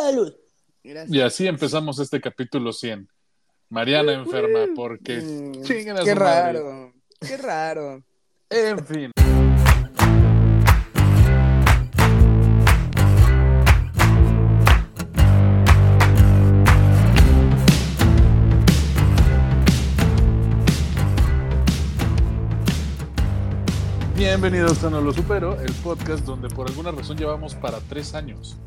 Salud. Gracias. Y así empezamos este capítulo 100. Mariana enferma porque... Mm, a Qué madre. raro. Qué raro. En fin. Bienvenidos a No Lo Supero, el podcast donde por alguna razón llevamos para tres años.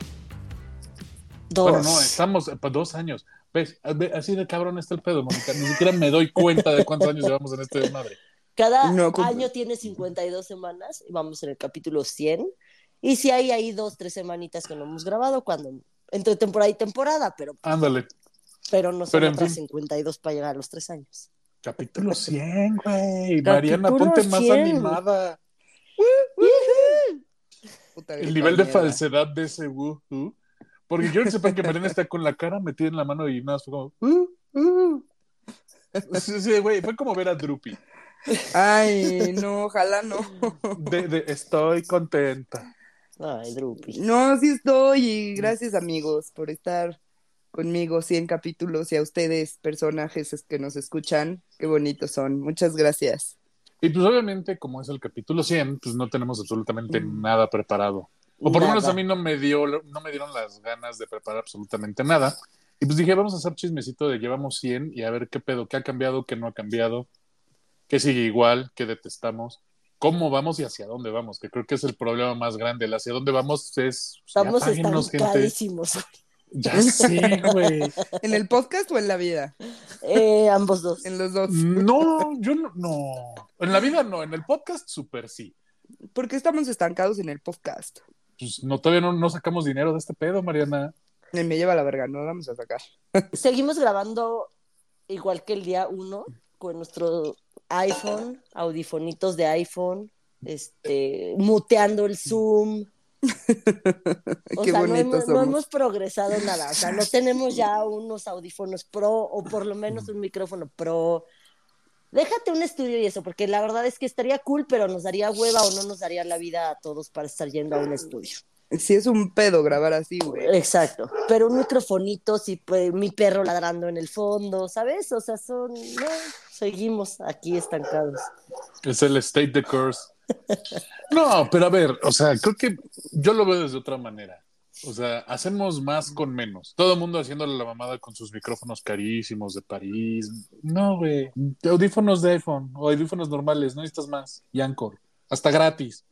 Dos. Bueno, no, estamos para dos años. ¿Ves? Ve, Así de cabrón está el pedo, Mónica. Ni siquiera me doy cuenta de cuántos años llevamos en este desmadre. Cada No, año tiene 52 semanas y vamos en el capítulo 100. Y si hay ahí dos, tres semanitas que no hemos grabado, cuando entre temporada y temporada, pero, Ándale, pero no son Pero, en otras fin. 52 para llegar a los tres años. capítulo 100, güey. Mariana, ponte más 100. animada. Puta El nivel de falsedad de ese woohoo. Porque quiero que sepan que Mariana está con la cara metida en la mano y nada, fue como. "Uh, uh". Sí, sí, güey, fue como ver a Drupi. Ay, no, ojalá no. De, de estoy contenta. Ay, Drupi. No, sí estoy. Y gracias, amigos, por estar conmigo 100 capítulos y a ustedes, personajes que nos escuchan. Qué bonitos son. Muchas gracias. Y pues obviamente, como es el capítulo 100, pues no tenemos absolutamente nada preparado. O por lo menos a mí no me dio, no me dieron las ganas de preparar absolutamente nada. Y pues dije, vamos a hacer chismecito de llevamos 100 y a ver qué pedo, qué ha cambiado, qué no ha cambiado, qué sigue igual, qué detestamos, cómo vamos y hacia dónde vamos, que creo que es el problema más grande. El hacia dónde vamos es... ya Estamos estancadísimos. Ya sé, güey. ¿En el podcast o en la vida? Eh, ambos dos. En los dos. No, yo no, no. En la vida no, en el podcast súper sí. ¿Por qué estamos estancados en el podcast? Pues no, todavía no, no sacamos dinero de este pedo, Mariana. Me lleva la verga, no lo vamos a sacar. Seguimos grabando igual que el día uno con nuestro iPhone, audifonitos de iPhone, este, muteando el Zoom. O Qué sea, no hemos, no hemos progresado nada. O sea, no tenemos ya unos audífonos pro o por lo menos un micrófono pro. Déjate un estudio y eso, porque la verdad es que estaría cool, pero nos daría hueva o no nos daría la vida a todos para estar yendo a un estudio. Sí es un pedo grabar así, güey. Exacto. Pero un microfonito, sí, pues, mi perro ladrando en el fondo, ¿sabes? O sea, son. No, seguimos aquí estancados. Es el state de curse. No, pero a ver, o sea, creo que yo lo veo desde otra manera. O sea, hacemos más con menos. Todo el mundo haciéndole la mamada con sus micrófonos carísimos de París. No, güey. Audífonos de iPhone o audífonos normales, no necesitas más. Y Anchor. Hasta gratis.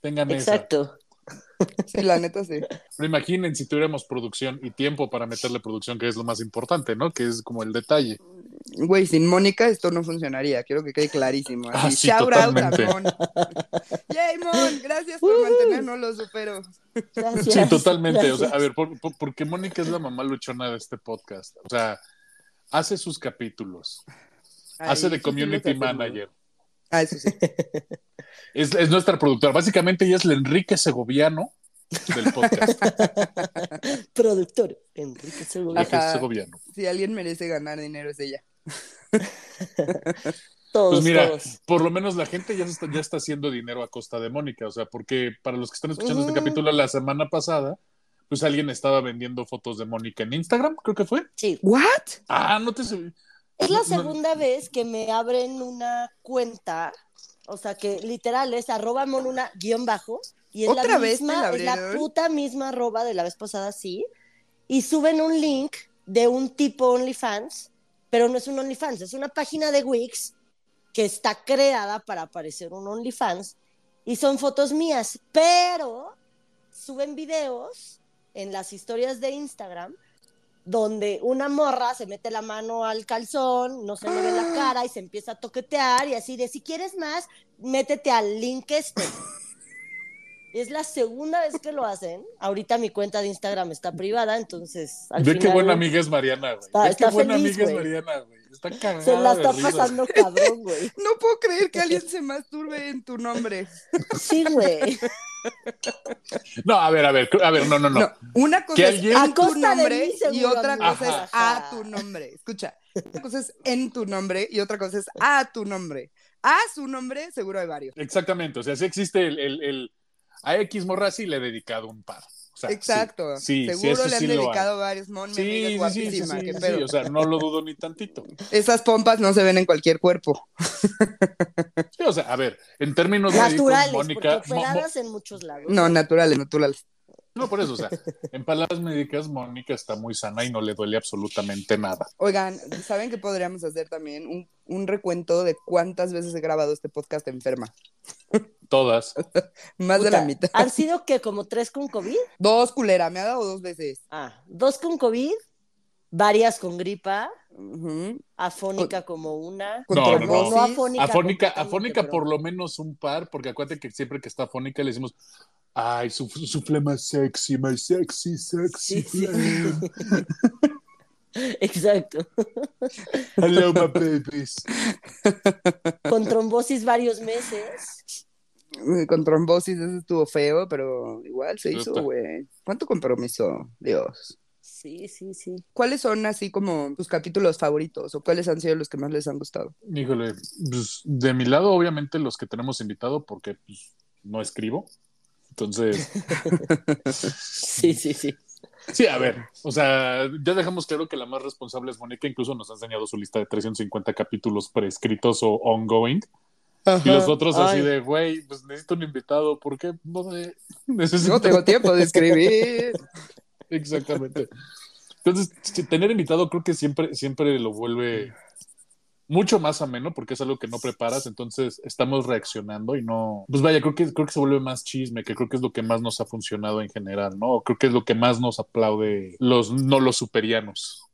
Tengan esa. Sí, la neta sí. Pero imaginen si tuviéramos producción y tiempo para meterle producción, que es lo más importante, ¿no? Que es como el detalle. Güey, sin Mónica esto no funcionaría. Quiero que quede clarísimo. Así, Ah, sí, shout totalmente. out a Mon. Yay, Mon. Gracias por Uh. mantenernos los supero. Gracias. Sí, totalmente. O sea, a ver, por, por- porque Mónica es la mamá luchona de este podcast. O sea, hace sus capítulos, Ay, hace de sí, sí, community manager. Ah, eso sí. Es, es nuestra productora. Básicamente ella es el Enrique Segoviano del podcast. Productor Enrique Segovia. Enrique Ajá. Segoviano. Si alguien merece ganar dinero es ella. Todos, Pues mira, todos. por lo menos la gente ya está, ya está haciendo dinero a costa de Mónica. O sea, porque para los que están escuchando este capítulo la semana pasada, pues alguien estaba vendiendo fotos de Mónica en Instagram, creo que fue. Sí. ¿What? Ah, no te sub- Es la no. segunda vez que me abren una cuenta, o sea que literal es arroba monuna guion bajo, y es ¿Otra la vez misma, es la puta misma arroba de la vez pasada, sí, y suben un link de un tipo OnlyFans, pero no es un OnlyFans, es una página de Wix que está creada para aparecer un OnlyFans, y son fotos mías, pero suben videos en las historias de Instagram donde una morra se mete la mano al calzón, no se le ve la cara y se empieza a toquetear y así de si quieres más, métete al link este. Es la segunda vez que lo hacen. Ahorita mi cuenta de Instagram está privada, entonces al Ve qué buena amiga es Mariana, güey. Está- Ve está qué buena feliz, amiga es. Mariana, güey. Está cagada se la está pasando cabrón, güey. No puedo creer que alguien se masturbe en tu nombre. Sí, güey. No, a ver, a ver, a ver, no, no, no. No, una cosa Que es alguien- A en tu costa de nombre mí, y otra cosa es a tu nombre. Escucha, una cosa es en tu nombre y otra cosa es a tu nombre. A su nombre, seguro hay varios. Exactamente, o sea, sí existe el, el, el- a X morra sí le he dedicado un par. O sea, sí. Exacto. Sí, sí, Seguro le han sí lo hay. dedicado varios mon, mi Sí, amiga es sí, sí, sí, guapísima, sí, qué sí, pedo. o sea, no lo dudo ni tantito. Esas pompas no se ven en cualquier cuerpo. Sí, o sea, a ver, en términos Naturales, porque Mo- Mo- operadas en muchos lados. No, naturales, naturales. No por eso, o sea, en palabras médicas, Mónica está muy sana y no le duele absolutamente nada. Oigan, ¿saben qué podríamos hacer también? Un, un recuento de cuántas veces he grabado este podcast enferma. Todas. Más de la mitad. ¿Han sido que como tres con COVID? Dos, culera, me ha dado dos veces. Ah, dos con COVID, varias con gripa, afónica como una. No, no, no. No afónica. Afónica, afónica pero- por lo menos un par, porque acuérdate que siempre que está afónica le decimos, ay, su, su flema sexy, my sexy, sexy Sí. Exacto. Hello, my babies. Con trombosis varios meses. Con trombosis, eso estuvo feo, pero igual se hizo, güey. ¿Cuánto compromiso? Dios. Sí, sí, sí. ¿Cuáles son así como tus capítulos favoritos o cuáles han sido los que más les han gustado? Híjole, pues, de mi lado, obviamente, los que tenemos invitado, porque pues, no escribo. Entonces, Sí, sí, sí. sí, a ver, o sea, ya dejamos claro que la más responsable es Mónica, incluso nos ha enseñado su lista de 350 capítulos prescritos o ongoing. Y los otros así Ay. de, güey, pues necesito un invitado, ¿por qué? No sé, necesito... No tengo tiempo de escribir. Exactamente. Entonces, tener invitado creo que siempre, siempre lo vuelve mucho más ameno porque es algo que no preparas, entonces estamos reaccionando y no, pues vaya, creo que, creo que se vuelve más chisme, que creo que es lo que más nos ha funcionado en general, ¿no? Creo que es lo que más nos aplaude los no los superianos.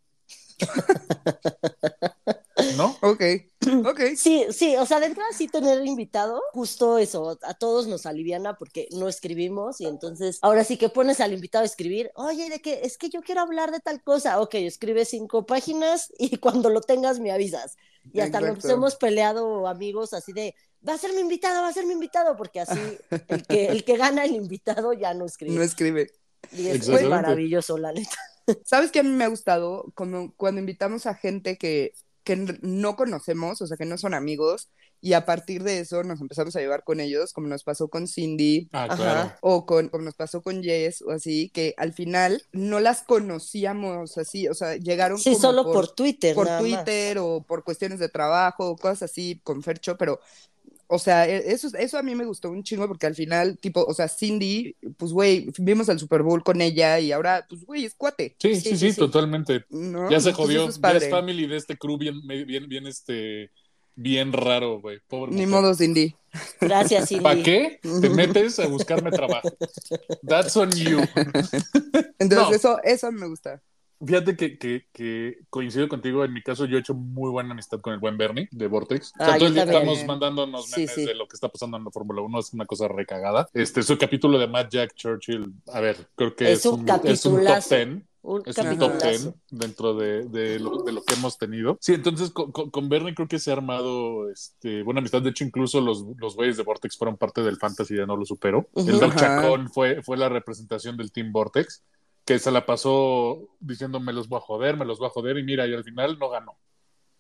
¿No? Ok, ok. Sí, sí, o sea, de entrada sí tener invitado, justo eso, a todos nos aliviana porque no escribimos y entonces ahora sí que pones al invitado a escribir, oye, de que es que yo quiero hablar de tal cosa, ok, escribe cinco páginas y cuando lo tengas me avisas. Y hasta nos Exacto. hemos peleado amigos así de, va a ser mi invitado, va a ser mi invitado, porque así el que, el que gana el invitado ya no escribe. No escribe. y es maravilloso, la neta. ¿Sabes qué a mí me ha gustado? Como cuando invitamos a gente que, que no conocemos, o sea, que no son amigos, y a partir de eso nos empezamos a llevar con ellos, como nos pasó con Cindy, Ah, Ajá. claro. o con, como nos pasó con Jess, o así, que al final no las conocíamos así, o sea, llegaron Sí, como solo por, Twitter. por nada más. Twitter o por cuestiones de trabajo cosas así con Fercho, pero, o sea, e- eso, eso a mí me gustó un chingo porque al final, tipo, o sea, Cindy, pues, güey, vimos el Super Bowl con ella y ahora, pues, güey, es cuate, Sí, Sí, sí, sí, sí, sí. totalmente. ¿no? Ya se jodió. es ya es family de este crew bien, bien, bien, este, bien raro, güey. Pobre Ni mujer. modo, Cindy. Gracias, Cindy. ¿Para qué te metes a buscarme trabajo? That's on you. Entonces, No. eso, eso me gusta. Fíjate que, que, que coincido contigo. En mi caso, yo he hecho muy buena amistad con el buen Bernie de Vortex. O sea, Ah, todo el yo día también. estamos mandándonos Sí, memes sí. de lo que está pasando en la Fórmula 1. Es una cosa recagada. Este, su capítulo de Matt Jack Churchill, a ver, creo que Es es, un un, es un top capitulazo. 10. Un Es un top. 10 dentro de, de lo, de lo que hemos tenido. Sí, entonces con, con, Bernie creo que se ha armado este, buena amistad. De hecho, incluso los, los güeyes de Vortex fueron parte del fantasy de No Lo Supero. Ujú. El Doc. Chacón fue, fue la representación del Team Vortex, que se la pasó diciendo me los voy a joder, me los voy a joder, y mira, y al final no ganó.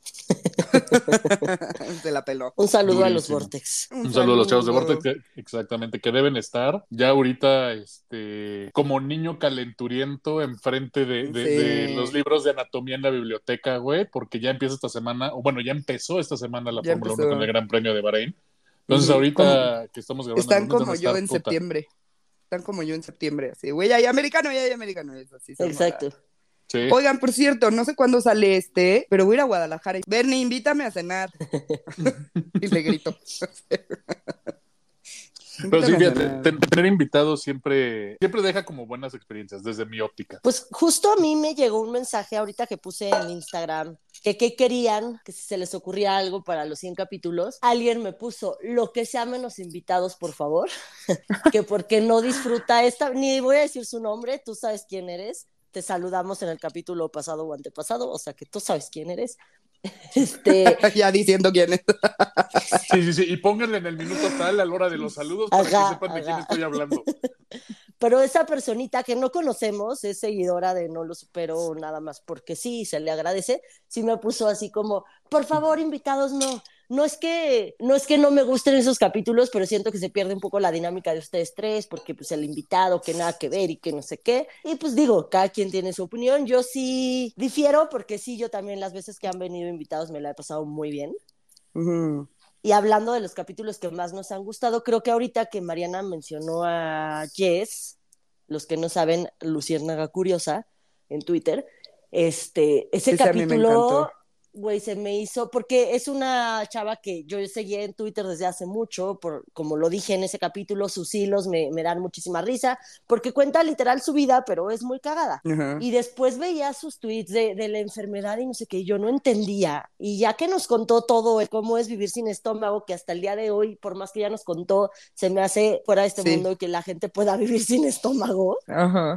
Se la peló. Un saludo a los. Vortex. Un saludo a los chavos de Vortex, que- exactamente, que deben estar ya ahorita este, como niño calenturiento enfrente de, de, Sí. de los libros de anatomía en la biblioteca, güey, porque ya empieza esta semana, o bueno, ya empezó esta semana la Ya Fórmula 1 empezó. con el Gran Premio de Bahrein. Entonces, ahorita que estamos grabando. Están como yo estar en puta. septiembre. Están como yo en septiembre, así, güey, ya hay americano, ya hay americano. es así, Exacto. Sí. Oigan, por cierto, no sé cuándo sale este, pero voy a ir a Guadalajara. Bernie, invítame a cenar. y le grito. Pero sí, fíjate, tener invitados siempre, siempre deja como buenas experiencias desde mi óptica. Pues justo a mí me llegó un mensaje ahorita que puse en Instagram que qué querían, que si se les ocurría algo para los 100 capítulos. Alguien me puso lo que sea menos invitados, por favor, que porque no disfruta esta, ni voy a decir su nombre, tú sabes quién eres. Te saludamos en el capítulo pasado o antepasado, o sea que tú sabes quién eres. Este, ya diciendo quién es. Sí, sí, sí. Y pónganle en el minuto tal a la hora de los saludos para Ajá, que sepan de quién estoy hablando. pero esa personita que no conocemos es seguidora de No Lo Supero nada más porque sí, se le agradece, sí me puso así como, por favor, invitados, no, no es que no es que no me gusten esos capítulos, pero siento que se pierde un poco la dinámica de ustedes tres, porque pues el invitado que nada que ver y que no sé qué. Y pues digo, cada quien tiene su opinión. Yo sí difiero, porque sí, yo también las veces que han venido invitados me la he pasado muy bien. Y hablando de los capítulos que más nos han gustado, creo que ahorita que Mariana mencionó a Jess, los que no saben, Luciérnaga Curiosa, en Twitter, este, ese capítulo. Güey, se me hizo, porque es una chava que yo seguía en Twitter desde hace mucho, por, como lo dije en ese capítulo, sus hilos me, me dan muchísima risa, porque cuenta literal su vida, pero es muy cagada. Y después veía sus tweets de, de la enfermedad y no sé qué, y yo no entendía. Y ya que nos contó todo, cómo es vivir sin estómago, que hasta el día de hoy, por más que ya nos contó, se me hace fuera de este Sí. mundo que la gente pueda vivir sin estómago,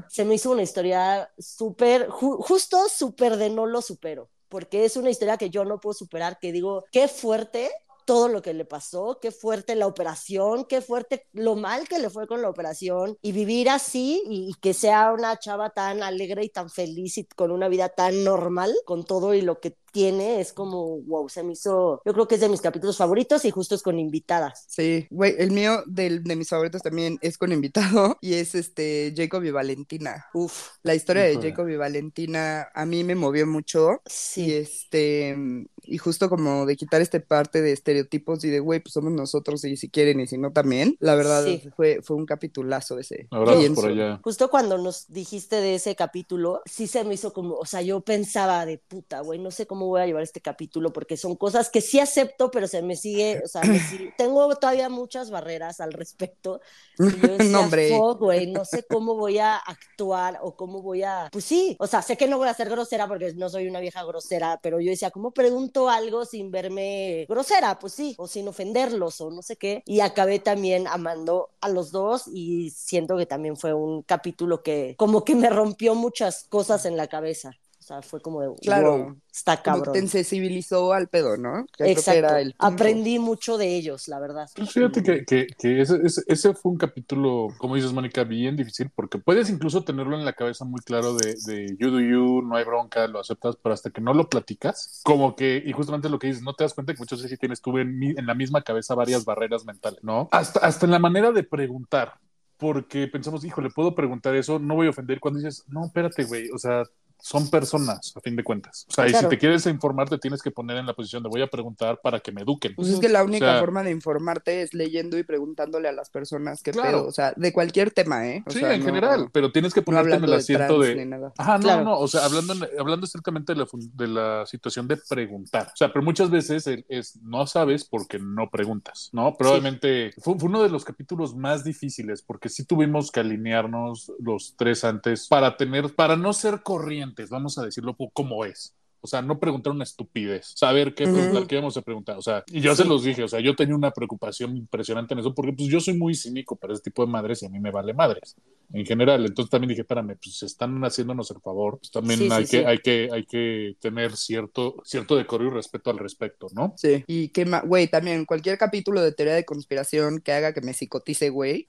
se me hizo una historia súper, ju- justo súper de no lo supero, porque es una historia que yo no puedo superar, que digo, qué fuerte todo lo que le pasó, qué fuerte la operación, qué fuerte lo mal que le fue con la operación y vivir así y, y que sea una chava tan alegre y tan feliz y con una vida tan normal con todo y lo que tiene es como wow, se me hizo, yo creo que es de mis capítulos favoritos y justo es con invitadas. Sí, güey, el mío del, de mis favoritos también es con invitado y es este Jacob y Valentina. Uf, La historia de. Jacob y Valentina a mí me movió mucho y sí. este y justo como de quitar este parte de estereotipos y de güey, pues somos nosotros y si quieren y si no también. La verdad Sí. fue fue un capitulazo ese. Abrazos por allá. Justo cuando nos dijiste de ese capítulo, sí se me hizo como, o sea, yo pensaba de puta, güey, no sé cómo voy a llevar este capítulo porque son cosas que sí acepto, pero se me sigue, o sea, me sigue- tengo todavía muchas barreras al respecto. Yo decía, No, hombre. "Fuck, güey, no sé cómo voy a actuar o cómo voy a, pues sí, o sea, sé que no voy a ser grosera porque no soy una vieja grosera, pero yo decía, ¿cómo pregunto algo sin verme grosera? Pues sí, o sin ofenderlos o no sé qué. Y acabé también amando a los dos y siento que también fue un capítulo que como que me rompió muchas cosas en la cabeza. O sea, fue como de, Claro. wow, está cabrón. te sensibilizó al pedo, ¿no? Que Exacto. era el. Aprendí mucho de ellos, la verdad. Pues fíjate que, que, que ese, ese, ese fue un capítulo, como dices, Mónica, bien difícil, porque puedes incluso tenerlo en la cabeza muy claro de, de you do you, no hay bronca, lo aceptas, pero hasta que no lo platicas, como que, y justamente lo que dices, no te das cuenta que muchas veces sí tienes tú en, mi- en la misma cabeza varias barreras mentales, ¿no? Hasta, hasta en la manera de preguntar, porque pensamos, hijo, le puedo preguntar eso, no voy a ofender cuando dices, no, espérate, güey, o sea, son personas, a fin de cuentas. O sea, y si te quieres informar, te tienes que poner en la posición de voy a preguntar para que me eduquen. Pues es que la única O sea- forma de informarte es leyendo y preguntándole a las personas qué Claro. pedo, o sea, de cualquier tema, ¿eh? O sí, sea, en no- general, pero tienes que No ponerte en el de asiento trans de... ni nada. Ajá, no, Claro. no, o sea, hablando, hablando estrictamente de la, de la situación de preguntar. O sea, pero muchas veces es no sabes porque no preguntas, ¿no? Probablemente fue, fue uno de los capítulos más difíciles porque sí tuvimos que alinearnos los tres antes para tener, para no ser corrientes, vamos a decirlo como es. O sea, no preguntar una estupidez, saber qué preguntar, qué íbamos a preguntar. O sea, y yo se Sí. los dije, o sea, yo tenía una preocupación impresionante en eso, porque pues yo soy muy cínico para ese tipo de madres y a mí me vale madres en general. Entonces también dije, espérame, pues están haciéndonos el favor, pues también Sí, sí, hay, que, sí. hay, que, hay que tener cierto, cierto decoro y respeto al respecto, ¿no? Sí, y más, güey, también cualquier capítulo de teoría de conspiración que haga que me psicotice, güey.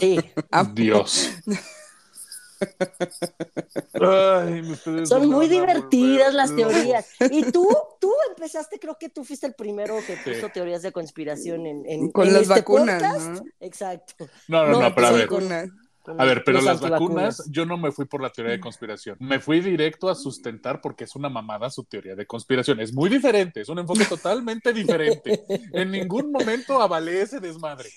Sí, Dios. Ay, son muy divertidas volver las teorías. Y tú, tú empezaste, creo que tú fuiste el primero que Sí. puso teorías de conspiración en, en, con en las este vacunas, podcast. ¿no? Exacto. No, no, No, no, pero a ver. con- Vacunas. con A ver, pero las vacunas, yo no me fui por la teoría de conspiración. Me fui directo a sustentar porque es una mamada su teoría de conspiración. Es muy diferente, es un enfoque totalmente diferente. En ningún momento avalé ese desmadre.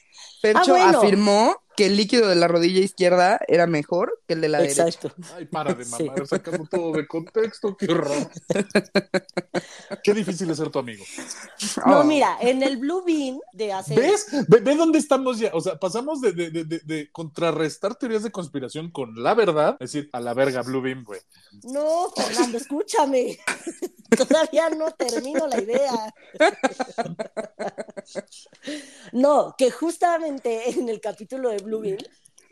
Percho Ah, bueno. afirmó que el líquido de la rodilla izquierda era mejor que el de la derecha. Exacto. Ay, para de Sí. mamar, sacando todo de contexto, qué horror. Qué difícil es ser tu amigo. No, Oh. mira, en el Blue Bean de hace. ¿Ves? Ve, ve dónde estamos ya. O sea, pasamos de, de, de, de- de contrarrestar teorías de conspiración con la verdad, es decir, a la verga, Blue Beam, güey. No, Fernando, escúchame. Todavía no termino la idea. No, que justamente en el capítulo de Blue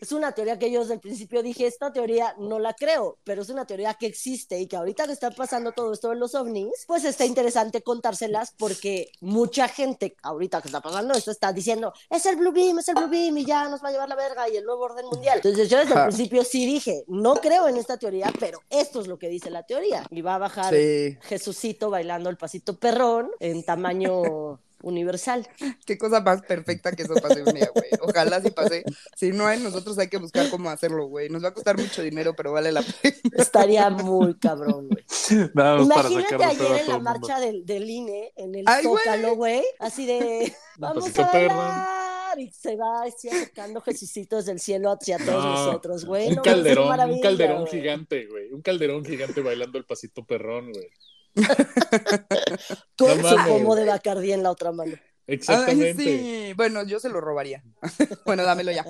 es una teoría que yo desde el principio dije, esta teoría no la creo, pero es una teoría que existe y que ahorita que está pasando todo esto de los ovnis, pues está interesante contárselas porque mucha gente ahorita que está pasando esto está diciendo, es el Blue Beam, es el Blue Beam y ya nos va a llevar la verga y el nuevo orden mundial. Entonces yo desde el principio sí dije, no creo en esta teoría, pero esto es lo que dice la teoría. Y va a bajar Sí. Jesucito bailando el pasito perrón en tamaño universal. Qué cosa más perfecta que eso pase un día, güey. Ojalá sí pase. Si no hay, nosotros hay que buscar cómo hacerlo, güey. Nos va a costar mucho dinero, pero vale la pena. Estaría muy cabrón, güey. Nada más para Imagínate ayer en la marcha del, del INE, en el Ay. Zócalo, güey, así de, vamos a bailar, y se va así acercando Jesucitos del cielo hacia todos No, nosotros, güey. Un No, calderón, un calderón gigante, güey. Un calderón gigante bailando el pasito perrón, güey. Con No su mames. pomo de Bacardí en la otra mano. Ay, Exactamente. sí. Bueno, yo se lo robaría. bueno, dámelo ya.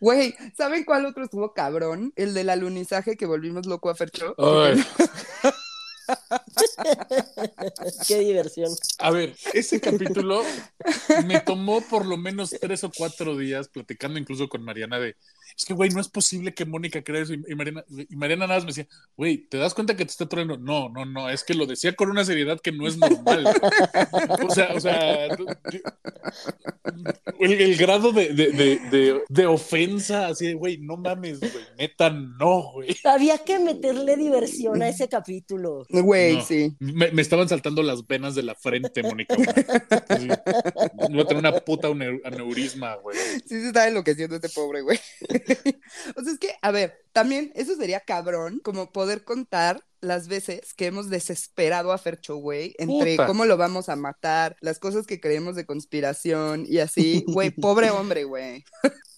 Güey, ¿saben cuál otro estuvo cabrón? El del alunizaje que volvimos loco a Fercho. Ay, Qué diversión. a ver, ese capítulo me tomó por lo menos tres o cuatro días platicando incluso con Mariana de, es que, güey, no es posible que Mónica crea eso. Y y Mariana, y Mariana nada más me decía, güey, ¿te das cuenta que te está trayendo? No, no, no, es que lo decía con una seriedad que no es normal. o sea, o sea, el, el grado de, de, de, de, de ofensa, así de, güey, no mames, güey, neta, no, güey. Había que meterle diversión a ese capítulo. Güey, No. sí. Me, me estaban saltando las venas de la frente, Mónica. Sí. Voy a tener una puta ane- aneurisma, güey. Sí se está enloqueciendo este pobre güey. o sea, es que, a ver, también eso sería cabrón, como poder contar las veces que hemos desesperado a Fercho, güey, entre Puta. cómo lo vamos a matar, las cosas que creemos de conspiración y así, güey, pobre hombre, güey.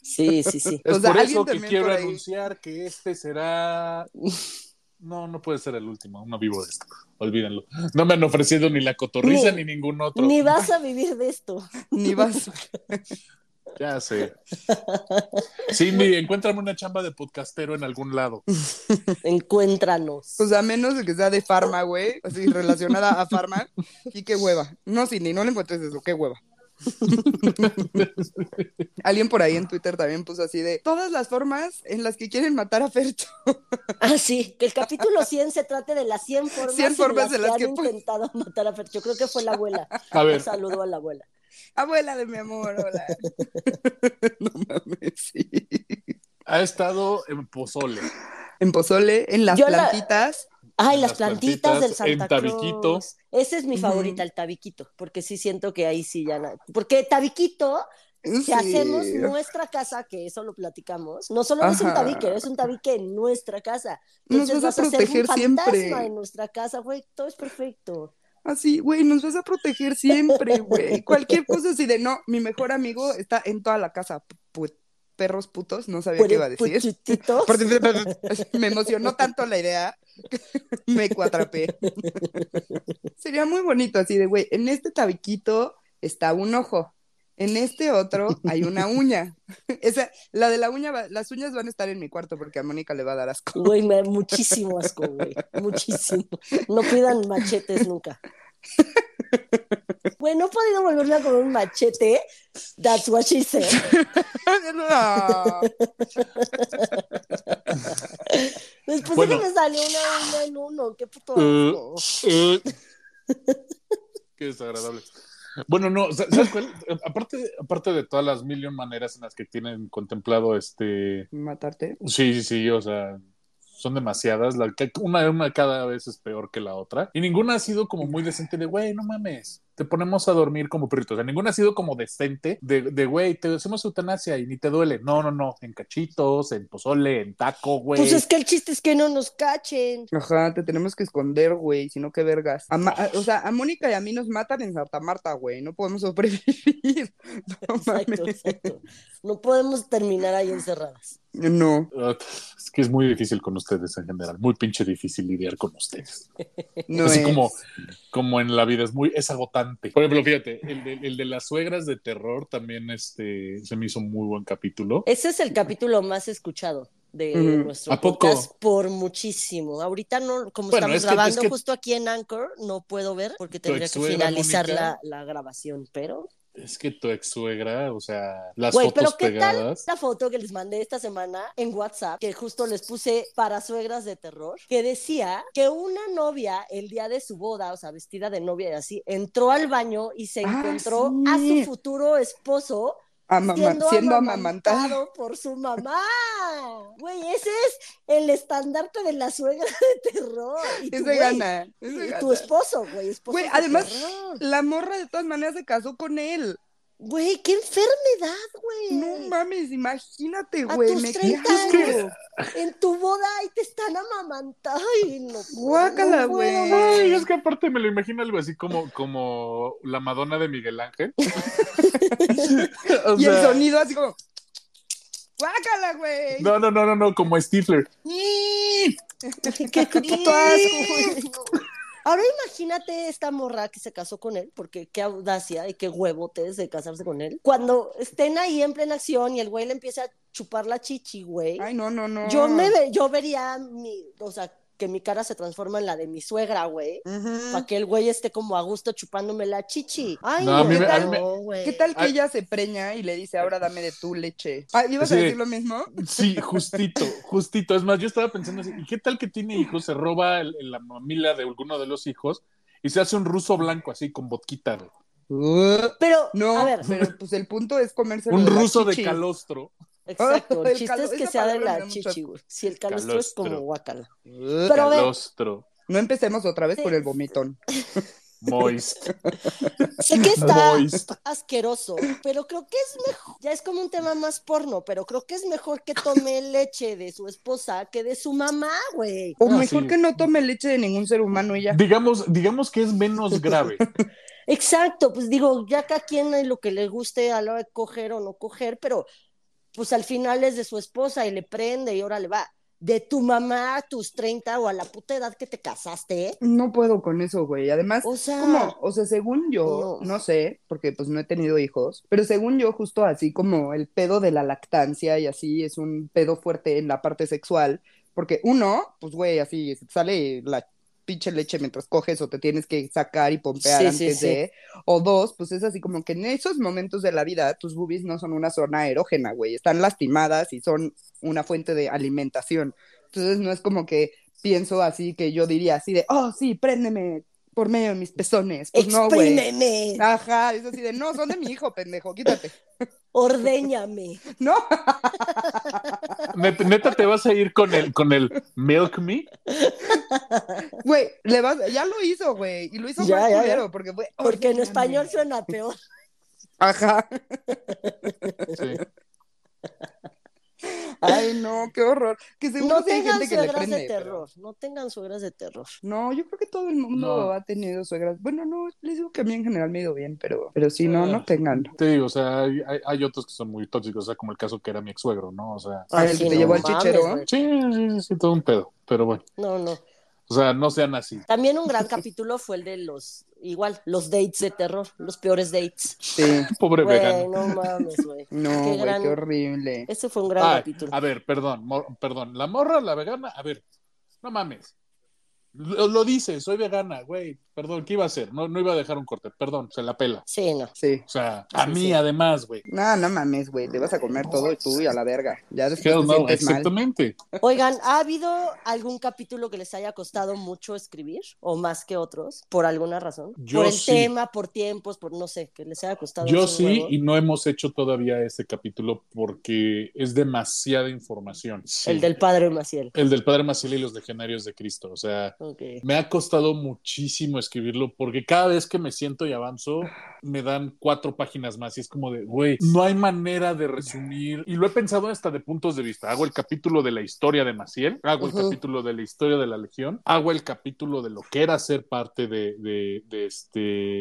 Sí, sí, sí. Es O sea, por alguien eso que quiero ahí. anunciar que este será. No, no puede ser el último. No vivo de esto. Olvídenlo. No me han ofrecido ni la cotorriza Ni- ni, ningún otro. Ni vas a vivir de esto. Ni vas. Ya sé. Cindy, encuéntrame una chamba de podcastero en algún lado. Encuéntranos. O sea, a menos de que sea de farma, güey, así relacionada a farma, y qué hueva. No, Cindy, no le encuentres eso, qué hueva. Alguien por ahí en Twitter también puso así de todas las formas en las que quieren matar a Fercho. Ah, sí, que el capítulo 100 se trate de las 100 formas, 100 formas en en las que que han intentado matar a Fercho. Creo que fue la abuela. A ver. Un saludo a la abuela. Abuela de mi amor, hola. no mames, sí. Ha estado en Pozole. En Pozole, en las Yo la- plantitas. Ay, Las las plantitas, del plantitas, en Santa Tabiquito. Cruz. Esa es mi favorita, el tabiquito, porque sí siento que ahí sí ya... Porque tabiquito, si Sí. hacemos nuestra casa, que eso lo platicamos, no solo es un Ajá. tabique, es un tabique en nuestra casa. Nos Entonces vas a vas a ser un proteger fantasma siempre. en nuestra casa, güey, todo es perfecto. Así, güey, nos vas a proteger siempre, güey. Cualquier cosa así de no, mi mejor amigo está en toda la casa. Pu- perros putos, no sabía qué iba a decir. Me emocionó tanto la idea, me cuatrapé. Sería muy bonito así de, güey, en este tabiquito está un ojo, en este otro hay una uña. Esa, la de la uña, va- las uñas van a estar en mi cuarto porque a Mónica le va a dar asco. Güey, me da muchísimo asco, güey. Muchísimo. No pidan machetes nunca. Güey, no he podido volverme a comer un machete. That's what she said. No. Después Bueno. de que me salió una uña en uno. Qué puto Eh, asco. eh. Qué desagradable. Bueno, no, sa- ¿sabes cuál? Aparte, aparte de todas las mil maneras en las que tienen contemplado este. Matarte. Sí, sí, sí, o sea, son demasiadas. La, una, una cada vez es peor que la otra. Y ninguna ha sido como muy decente de, güey, no mames, te ponemos a dormir como perritos. O sea, ninguna ha sido como decente de, de, güey, te hacemos eutanasia y ni te duele. No, no, no, en cachitos, en pozole, en taco, güey. Pues es que el chiste es que no nos cachen. Ajá, te tenemos que esconder, güey, si no, qué vergas. A Ma- a- o sea, a Mónica y a mí nos matan en Santa Marta, güey, no podemos sobrevivir. No Exacto, mames. exacto. No podemos terminar ahí encerradas. No, Ah, Es que es muy difícil con ustedes en general, muy pinche difícil lidiar con ustedes. no Así es. como, como en la vida, es muy, es agotante. Por ejemplo, fíjate, el de, el de las suegras de terror también este, se me hizo un muy buen capítulo. Ese es el capítulo más escuchado de Ujú. nuestro ¿A poco? podcast por muchísimo. Ahorita no, como Bueno, estamos es que- grabando es que- justo aquí en Anchor, no puedo ver porque tendría que finalizar la, la grabación, pero... Es que tu ex suegra, o sea, las Güey, fotos pero ¿qué pegadas. tal la foto que les mandé esta semana en WhatsApp, que justo les puse para suegras de terror, que decía que una novia el día de su boda, o sea, vestida de novia y así, entró al baño y se Ah, encontró sí. a su futuro esposo Amama- siendo, siendo amamantado amamantado. por su mamá. Güey, ese es el estandarte de la suegra de terror. Y güey, gana. y tu esposo, güey, esposo además, terror. la morra de todas maneras se casó con él. Güey, qué enfermedad, güey. No mames, imagínate, A güey. tus Me 30 quedas- años, en tu boda y te están amamantando. Ay, no, Guácala, no güey. Ay, es que aparte me lo imagino algo así como, como la Madonna de Miguel Ángel. O Y el sonido así como. ¡Guácala, güey! No, no, no, no, no, como Stifler. Qué, qué puto asco, güey. Ahora imagínate esta morra que se casó con él, porque qué audacia y qué huevotes de casarse con él. Cuando estén ahí en plena acción y el güey le empieza a chupar la chichi, güey. Ay, no, no, no. Yo me ve- yo vería mi, o sea, que mi cara se transforma en la de mi suegra, güey. Ujú. Para que el güey esté como a gusto chupándome la chichi. Ay, No, a mí me-. ¿Qué tal que Ay. ella se preña y le dice, ahora dame de tu leche? Ah, ¿ibas a decir lo mismo? Sí, justito, justito. Es más, yo estaba pensando así, ¿y qué tal que tiene hijos? Se roba el- la mamila de alguno de los hijos y se hace un ruso blanco así con vodquita. güey. Uh, Pero, no, a ver, pero pues el punto es comerse Un ruso de calostro. Exacto. El El chiste calo- es que sea de la chichi, güey. Si el calostro es como guacala. Pero Calostro. No empecemos otra vez Sí. por el vomitón. Moist. sé que está Moist. asqueroso, pero creo que es mejor. Ya es como un tema más porno, pero creo que es mejor que tome leche de su esposa que de su mamá, güey. O Ah, mejor sí. que no tome leche de ningún ser humano y ya. Digamos, digamos que es menos grave. Exacto, pues digo, ya cada quien lo que le guste a la hora de coger o no coger, pero pues al final es de su esposa y le prende y ahora le va. De tu mamá a tus 30 o a la puta edad que te casaste. No puedo con eso, güey. Además, O sea, como, o sea, según yo, no. no sé, porque pues no he tenido hijos, pero según yo, justo así como el pedo de la lactancia y así es un pedo fuerte en la parte sexual, porque uno, pues güey, así sale la pinche leche mientras coges o te tienes que sacar y pompear Sí, sí, antes sí. de, o dos, pues es así como que en esos momentos de la vida tus boobies no son una zona erógena, güey, están lastimadas y son una fuente de alimentación. Entonces no es como que pienso así que yo diría así de, oh, sí, préndeme por medio de mis pezones. Pues no, exprímeme, Ajá, es así de, no, son de mi hijo, pendejo, quítate. ordéñame. No, Neta, te vas a ir con el, con el Milk Me. güey, le vas, ya lo hizo, güey, y lo hizo Ya, más ya, ya. culero, porque, güey, Porque en español suena peor. Ajá. Sí. Ay, no, qué horror. Que seguro No sí hay tengan gente que le suegras prende. de pero- terror. No tengan suegras de terror. No, yo creo que todo el mundo No. ha tenido suegras. Bueno, no, les digo que a mí en general me ha ido bien, pero, pero sí, no, no Ah. tengan. Te digo, o sea, hay, hay- hay otros que son muy tóxicos, o sea, como el caso que era mi ex suegro, ¿no? O sea, Ah, el sí, que te no llevó al chichero. sí, sí, sí, todo un pedo. Pero bueno, No, no. O sea, no sean así. También un gran capítulo fue el de los, igual, los dates de terror, los peores dates. Sí. Pobre Güey, vegano. no mames, güey. No, Qué güey, gran- qué horrible. Ese fue un gran Ay, capítulo. a ver, perdón, mor- perdón. La morra, la vegana, a ver, no mames. Lo, lo dice, soy vegana, güey. Perdón, ¿qué iba a hacer? No, no iba a dejar un corte, perdón, se la pela. Sí, no. Sí. O sea, a Sí, mí sí. además, güey. No, no mames, güey, te vas a comer todo tú y a la verga. Ya después Hell te no, sientes mal. exactamente. Oigan, ¿ha habido algún capítulo que les haya costado mucho escribir? ¿O más que otros? ¿Por alguna razón? Yo por el sí. tema, por tiempos, por no sé, que les haya costado Yo sí, huevo? y no hemos hecho todavía ese capítulo porque es demasiada información. Sí. El del padre Maciel. El del Padre Maciel y los Legionarios de Cristo. O sea, Me ha costado muchísimo escribirlo porque cada vez que me siento y avanzo, me dan cuatro páginas más y es como de, güey, no hay manera de resumir. Y lo he pensado hasta de puntos de vista. Hago el capítulo de la historia de Maciel, hago el Ujú. capítulo de la historia de la Legión, hago el capítulo de lo que era ser parte de, de, de este,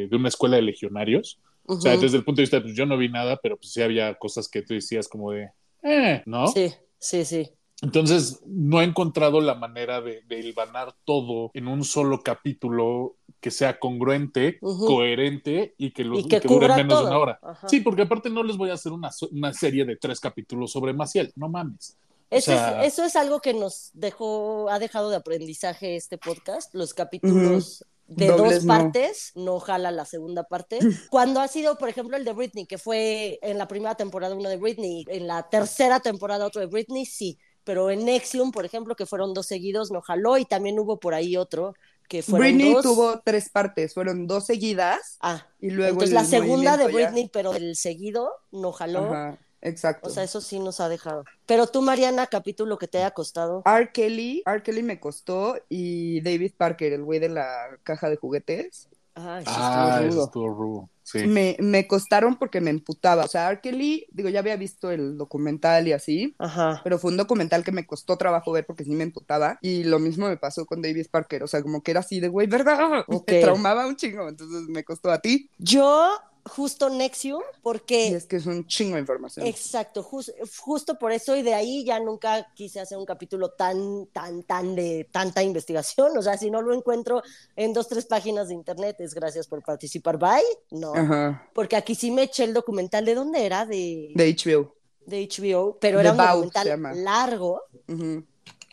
de una escuela de legionarios. O sea, desde el punto de vista, pues yo no vi nada, pero pues sí había cosas que tú decías como de, eh, ¿no? Sí, sí, sí. Entonces, no he encontrado la manera de, de hilvanar todo en un solo capítulo que sea congruente, coherente y que, los, Y que que dure cubra menos de todo. una hora. Ajá. Sí, porque aparte no les voy a hacer una, serie de tres capítulos sobre Maciel, no mames. Eso, sea- es, eso es algo que nos dejó, ha dejado de aprendizaje este podcast, los capítulos de Dobles dos no. partes, no jala la segunda parte. Cuando ha sido, por ejemplo, el de Britney, que fue en la primera temporada uno de Britney, en la tercera temporada otro de Britney, sí, pero en Nexium, por ejemplo, que fueron dos seguidos, no jaló, y también hubo por ahí otro que fueron Britney dos. tuvo tres partes, fueron dos seguidas Ah, y luego entonces el la segunda de ya- Britney, pero el seguido no jaló. Ajá. Exacto. O sea, eso sí nos ha dejado. Pero tú, Mariana, capítulo que te haya costado. R. Kelly, R. Kelly me costó y David Parker, el güey de la caja de juguetes, Ay, sí, Ah, estuvo eso estuvo rudo. Sí. me, me costaron porque me emputaba. O sea, R. Kelly, digo, ya había visto el documental y así, Ajá. pero fue un documental que me costó trabajo ver porque sí me emputaba. Y lo mismo me pasó con David Parker, o sea, como que era así de, güey, ¿verdad? Ok. Me traumaba un chingo, entonces me costó a ti. Yo, justo Nexium, porque Y es que es un chingo de información. Exacto, jus- justo por eso y de ahí ya nunca quise hacer un capítulo tan, tan, tan de tanta investigación. O sea, si no lo encuentro en dos, tres páginas de internet, es gracias por participar. Bye. No, Ajá, porque aquí sí me eché el documental. ¿De dónde era? De, de HBO. de HBO, pero The era un Bout documental largo.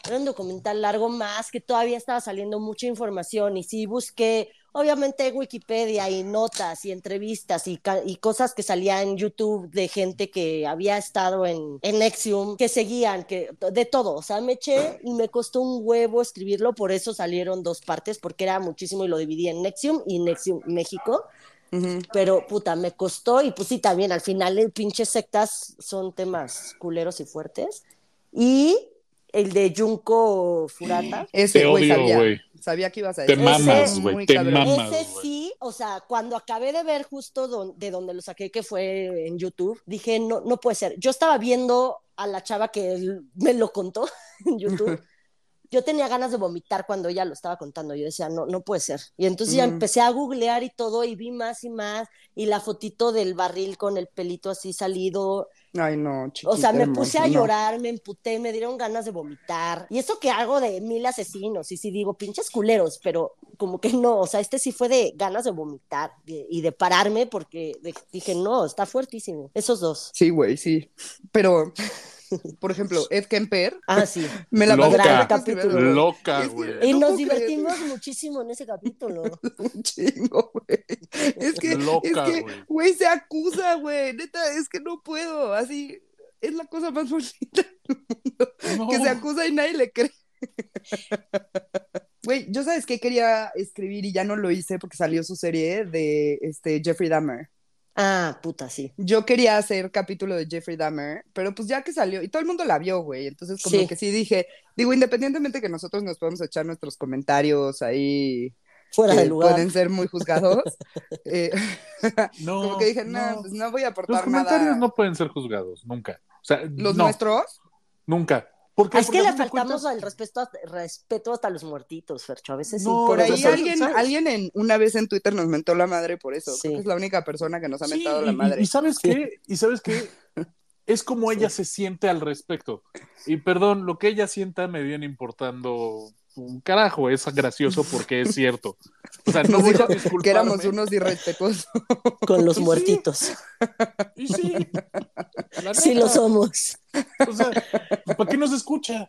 Era un documental largo más que todavía estaba saliendo mucha información y sí busqué, obviamente Wikipedia y notas y entrevistas y, y cosas que salían en YouTube de gente que había estado en, en Nexium, que seguían, que de todo, o sea, me eché y me costó un huevo escribirlo, por eso salieron dos partes, porque era muchísimo y lo dividí en Nexium y Nexium México. Pero puta, me costó y pues sí, también al final el pinches sectas son temas culeros y fuertes. Y el de Junko Furata. Ese Te güey odio, sabía. güey. Sabía que ibas a Te decir. mamas, Ese güey, te cabrón. mamas. Ese sí, o sea, cuando acabé de ver justo don- de donde lo saqué, que fue en YouTube, dije, no, no puede ser. Yo estaba viendo a la chava que él me lo contó en YouTube. Yo tenía ganas de vomitar cuando ella lo estaba contando. Yo decía, no, no puede ser. Y entonces ya empecé a googlear y todo, y vi más y más, y la fotito del barril con el pelito así salido. Ay, no, chiquita O sea, me puse a llorar, me emputé, me dieron ganas de vomitar. Y eso que hago de mil asesinos, y sí digo, pinches culeros, pero como que no, o sea, este sí fue de ganas de vomitar y de pararme porque dije, no, está fuertísimo. Esos dos. Sí, güey, sí. Pero, por ejemplo, Ed Kemper, Ah, sí. me la Loca. con capítulo. Loca, güey. Y no nos divertimos muchísimo en ese capítulo. un chingo, güey. Es que, Loca, es que, güey. güey, se acusa, güey. Neta, es que no puedo. Así, es la cosa más bonita del mundo. No. Que se acusa y nadie le cree. Güey, yo sabes que quería escribir y ya no lo hice porque salió su serie de este Jeffrey Dahmer. Ah, puta, sí. Yo quería hacer capítulo de Jeffrey Dahmer, pero pues ya que salió, y todo el mundo la vio, güey, entonces como Sí. que sí dije, digo, independientemente que nosotros nos podemos echar nuestros comentarios ahí, Fuera de lugar. pueden ser muy juzgados, eh, No, como que dije, no, no. pues no voy a Los aportar comentarios nada. no pueden ser juzgados, nunca. O sea, ¿Los no, nuestros? nunca. ¿Por qué? Es Porque que le faltamos cuentas- al respeto, respeto hasta los muertitos, Fercho. A veces sí. No, Por Pero ahí alguien, ¿sabes? alguien en, una vez en Twitter nos mentó la madre por eso. Sí. Creo que es la única persona que nos ha Sí, mentado y, la madre. y sabes qué, y sabes qué, es como ella se siente al respecto. Y perdón, lo que ella sienta me viene importando un carajo, es gracioso porque es cierto. O sea, no voy a disculparme. que éramos unos irrespetuosos. Con los Sí. muertitos. Y sí, Sí lo somos. O sea, ¿para qué nos escucha?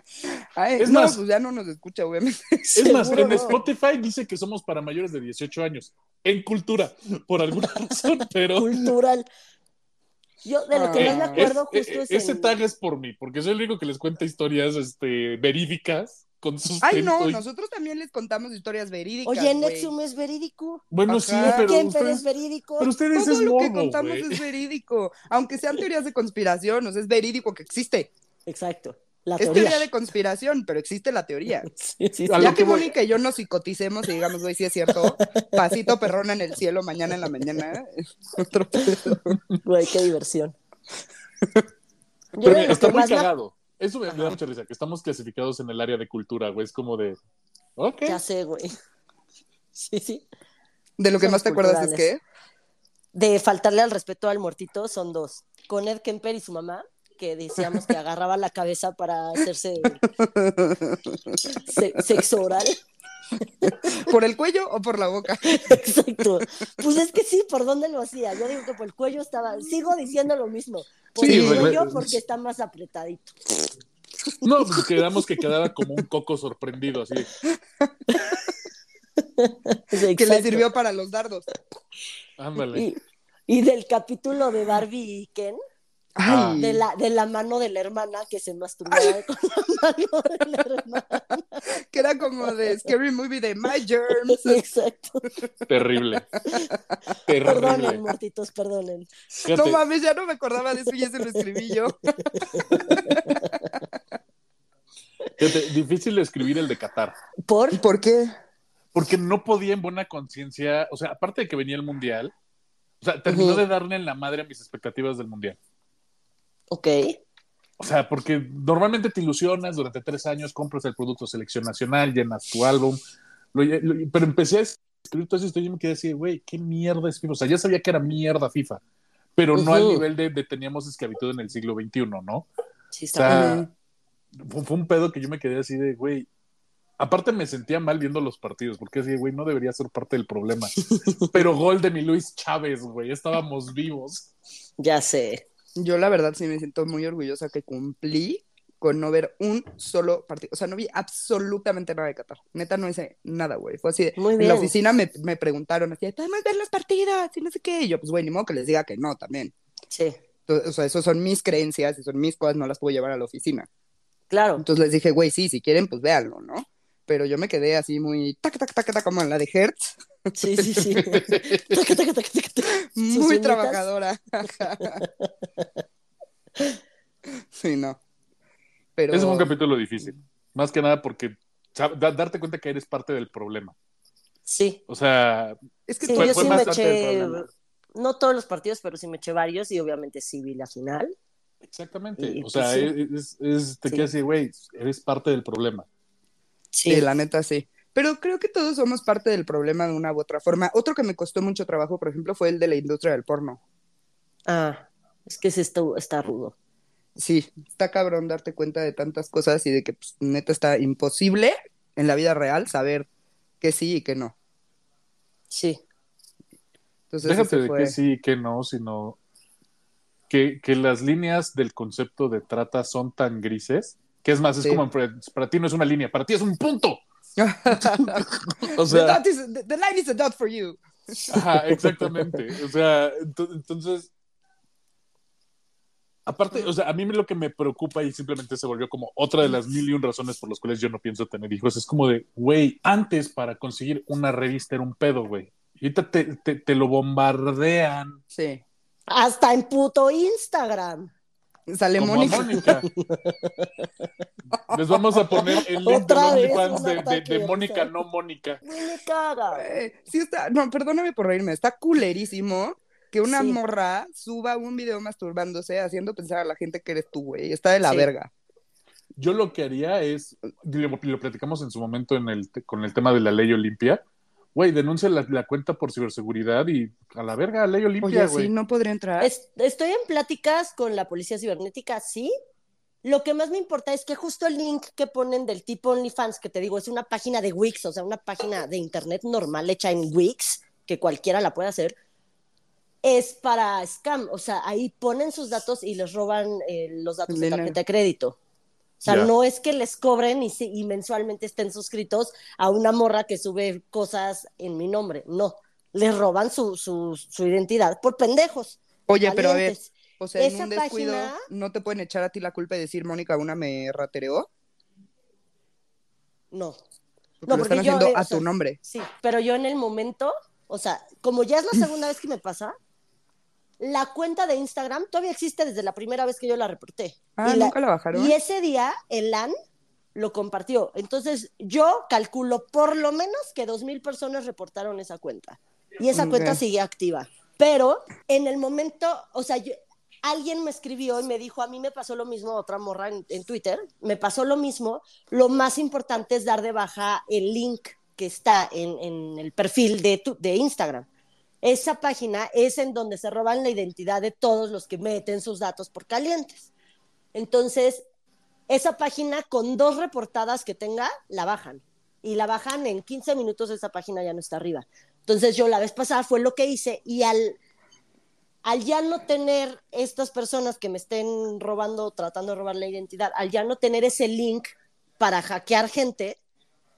Ay, Es no, más- pues ya no nos escucha, obviamente. Es más, en no. Spotify dice que somos para mayores de 18 años. En cultura, por alguna razón, pero. Cultural. Yo de lo que más me Ah. acuerdo Es- justo es, ese tag es por mí, porque soy el único que les cuenta historias este, verídicas con sus Ay, no, nosotros también les contamos historias verídicas. Oye. Nexium es verídico. Bueno, Ajá. sí, pero Kemper ustedes, es verídico. pero ustedes Todo es lo que contamos es verídico. Aunque sean teorías de conspiración, o sea, es verídico que existe. Exacto. La Es teoría. teoría de conspiración, pero existe la teoría. Sí, sí, A sí. lo Ya que voy- Mónica y yo nos psicoticemos y digamos, güey, sí es cierto, pasito perrona en el cielo mañana en la mañana. Otro pedo. Güey, qué diversión. Pero está muy cagado. Eso me, me da mucha risa, que estamos clasificados en el área de cultura, güey. Es como de. Ok. Ya sé, güey. Sí, sí. De lo que Somos más te acuerdas es que. De faltarle al respeto al muertito son dos. Con Ed Kemper y su mamá, que decíamos que agarraba la cabeza para hacerse se- sexo oral. ¿Por el cuello o por la boca? Exacto. Pues es que sí, ¿por dónde lo hacía? Yo digo que por el cuello estaba. Sigo diciendo lo mismo. Por Sí, porque está más apretadito. No, pues quedamos que quedaba como un coco sorprendido, así. Que le sirvió para los dardos. Ándale. Y, y del capítulo de Barbie y Ken, Ay, de la, de la mano de la hermana que se masturbaba con la mano de la hermana. que era como de Scary Movie de My Germs. Exacto. Terrible. Perdonen, Terrible. muertitos, perdonen. No Fíjate, mames, ya no me acordaba de eso y ese lo escribí yo. fíjate, difícil escribir el de Qatar. ¿Por? ¿Por qué? Porque no podía en buena conciencia, o sea, aparte de que venía el mundial, o sea, terminó de darle en la madre a mis expectativas del mundial. Ok. O sea, porque normalmente te ilusionas durante tres años, compras el producto selección nacional, llenas tu álbum, lo- lo- pero empecé a escribir todo esto y yo me quedé así, güey, ¿qué mierda es FIFA? O sea, ya sabía que era mierda FIFA, pero no al nivel de, de teníamos esclavitud en el siglo XXI, ¿no? Sí, O está sea, Ujú. fue, fue un pedo que yo me quedé así de, güey. Aparte me sentía mal viendo los partidos, porque así, güey, no debería ser parte del problema. Pero gol de mi Luis Chávez, güey, estábamos vivos. Ya sé. Yo la verdad sí me siento muy orgullosa que cumplí con no ver un solo partido. O sea, no vi absolutamente nada de Qatar. Neta, no hice nada, güey. Fue así de, Muy en bien. la oficina me, me preguntaron así, de, ¿podemos ver los partidos? Y no sé qué. Y yo, pues, güey, ni modo que les diga que no también. Sí, Entonces, o sea, eso son mis creencias y son mis cosas, no las puedo llevar a la oficina. claro. Entonces les dije, güey, sí, si quieren, pues véanlo, ¿no? Pero yo me quedé así muy tac, tac, tac, tac, como en la de Hertz, Sí, sí, sí. Taca, taca, taca, muy trabajadora. sí, no. Pero Ese fue un capítulo difícil. Más que nada porque darte cuenta que eres parte del problema. Sí. O sea, es que Sí, fue- yo fue sí me eché, no todos los partidos, pero sí me eché varios y obviamente sí vi la final. exactamente. Y, o sea, pues, sí. es, es- te Sí. quedas así, güey, eres parte del problema. Sí, la neta sí. Pero creo que todos somos parte del problema de una u otra forma. Otro que me costó mucho trabajo, por ejemplo, fue el de la industria del porno. Ah, es que ese está, está rudo. Sí, está cabrón darte cuenta de tantas cosas y de que pues, neta está imposible en la vida real saber que sí y que no. Sí. Entonces, Déjate de fue- que sí y que no, sino que, que las líneas del concepto de trata son tan grises, que es más, es Sí. como para, para ti no es una línea, para ti es un punto. O the, dot is- the- the line is a dot for you. Ajá, exactamente. O sea, ento- entonces, aparte, o sea, a mí lo que me preocupa y simplemente se volvió como otra de las mil y un razones por las cuales yo no pienso tener hijos, es como de, güey, antes para conseguir una revista era un pedo, güey. Y ahorita te, te, te lo bombardean. Sí. Hasta en puto Instagram. Sale Como a Mónica. Mónica. Les vamos a poner el link vez OnlyFans de, de, de de Mónica, no Mónica. Me caga. Eh, sí está, no, perdóname por reírme, está culerísimo que una Sí. morra suba un video masturbándose haciendo pensar a la gente que eres tú, güey. Está de la Sí. verga. Yo lo que haría es, lo, lo platicamos en su momento en el, con el tema de la ley Olimpia. Güey, denuncia la, la cuenta por ciberseguridad y a la verga, ley Olimpia, Oye, güey. sí, no podría entrar. Es- estoy en pláticas con la policía cibernética, sí. Lo que más me importa es que justo el link que ponen del tipo OnlyFans, que te digo, es una página de Wix, o sea, una página de internet normal hecha en Wix, que cualquiera la puede hacer, es para scam. O sea, ahí ponen sus datos y les roban eh, los datos de tarjeta de crédito. O sea, no es que les cobren y, y mensualmente estén suscritos a una morra que sube cosas en mi nombre. No, les roban su, su, su identidad por pendejos. Oye, pero a ver, o sea, en esa un descuido, página- ¿no te pueden echar a ti la culpa y decir, Mónica, una me ratereó? No. Porque No, lo porque están yo, haciendo eh, o a sea, tu nombre. Sí, pero yo en el momento, o sea, como ya es la segunda vez que me pasa, la cuenta de Instagram todavía existe desde la primera vez que yo la reporté. Ah, y, nunca la bajaron. y ese día el LAN lo compartió. Entonces yo calculo por lo menos que dos mil personas reportaron esa cuenta. Y esa cuenta sigue activa. Pero en el momento, o sea, yo- alguien me escribió y me dijo, a mí me pasó lo mismo, otra morra en, en Twitter, me pasó lo mismo. Lo más importante es dar de baja el link que está en, en el perfil de, tu- de Instagram. Esa página es en donde se roban la identidad de todos los que meten sus datos por calientes. Entonces, esa página con dos reportadas que tenga, la bajan. Y la bajan en 15 minutos, esa página ya no está arriba. Entonces, yo la vez pasada fue lo que hice y al, al ya no tener estas personas que me estén robando, tratando de robar la identidad, al ya no tener ese link para hackear gente,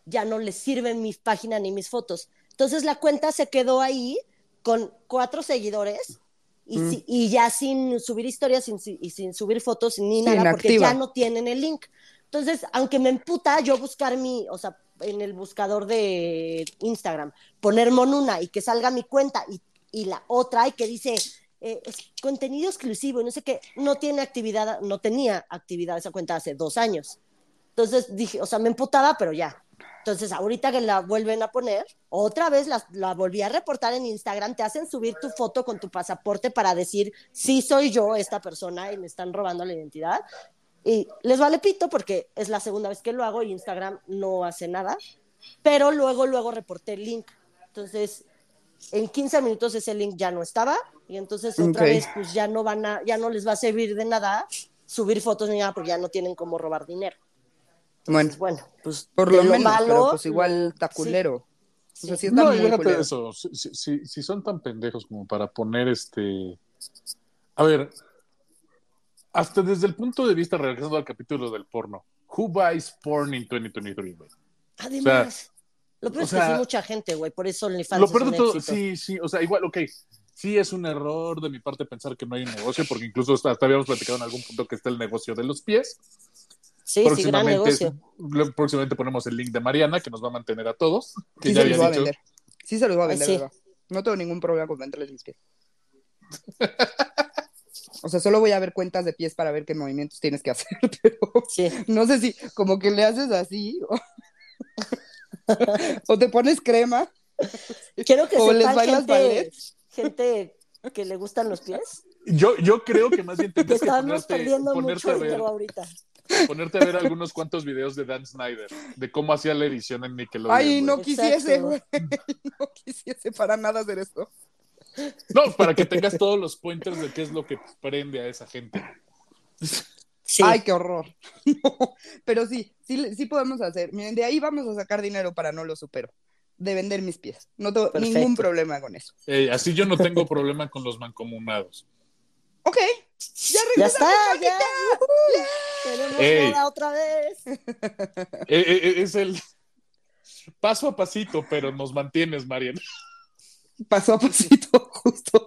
ya no les sirven mis páginas ni mis fotos. Entonces, la cuenta se quedó ahí con cuatro seguidores y, Mm. si- y ya sin subir historias sin, y sin subir fotos ni nada, porque ya no tienen el link. Entonces, aunque me emputa yo buscar mi, o sea, en el buscador de Instagram, poner Monuna y que salga mi cuenta y, y la otra y que dice eh, es contenido exclusivo y no sé qué, no tiene actividad, no tenía actividad esa cuenta hace dos años. Entonces dije, o sea, me emputaba, pero ya. Entonces, ahorita que la vuelven a poner, otra vez la, la volví a reportar en Instagram, te hacen subir tu foto con tu pasaporte para decir, sí soy yo esta persona y me están robando la identidad. Y les vale pito porque es la segunda vez que lo hago y Instagram no hace nada. Pero luego, luego reporté el link. Entonces, en 15 minutos ese link ya no estaba y entonces otra vez pues ya no van a, ya no les va a servir de nada subir fotos ni nada porque ya no tienen cómo robar dinero. Bueno, Entonces, bueno, pues por de lo menos, malo, pero pues igual lo- está sí, culero. O sea, sí. No, déjate eso. Si, si- si- son tan pendejos como para poner este. A ver, hasta desde el punto de vista, regresando al capítulo del porno, ¿Who buys porn in 2023, güey? Además, lo peor o es que sea, sí mucha gente, güey, por eso OnlyFans Lo es peor de todo, éxito. sí, sí, o sea, igual, ok, sí es un error de mi parte pensar que no hay un negocio, porque incluso hasta, hasta habíamos platicado en algún punto que está el negocio de los pies. Sí, sí, gran negocio. próximamente ponemos el link de Mariana, que nos va a mantener a todos, que Sí ya se los voy a vender. Sí se los voy a Ay, vender, sí. ¿verdad? No tengo ningún problema con venderles mis pies. O sea, solo voy a ver cuentas de pies para ver qué movimientos tienes que hacer, pero Sí. no sé si como que le haces así o, o te pones crema. Quiero que O les bailas gente, ballet. gente que le gustan los pies, Yo, yo creo que más bien que tendrías que estamos ponerte, perdiendo ponerte, mucho a ver, dinero ahorita. Ponerte a ver algunos cuantos videos de Dan Snyder, de cómo hacía la edición en Nickelodeon. Ay, no quisiese, güey. No quisiese para nada hacer esto. No, para que tengas todos los pointers de qué es lo que prende a esa gente. Sí. Ay, qué horror. No, pero sí, sí, sí podemos hacer. Miren, de ahí vamos a sacar dinero para no lo supero. De vender mis pies. No tengo Perfecto. ningún problema con eso. Eh, así yo no tengo problema con los mancomunados. Ok, ya ya regresamos. está, ya. Tenemos Ey. boda otra vez. Eh, eh, eh, es el paso a pasito, pero nos mantienes, Mariana. Paso a pasito, justo.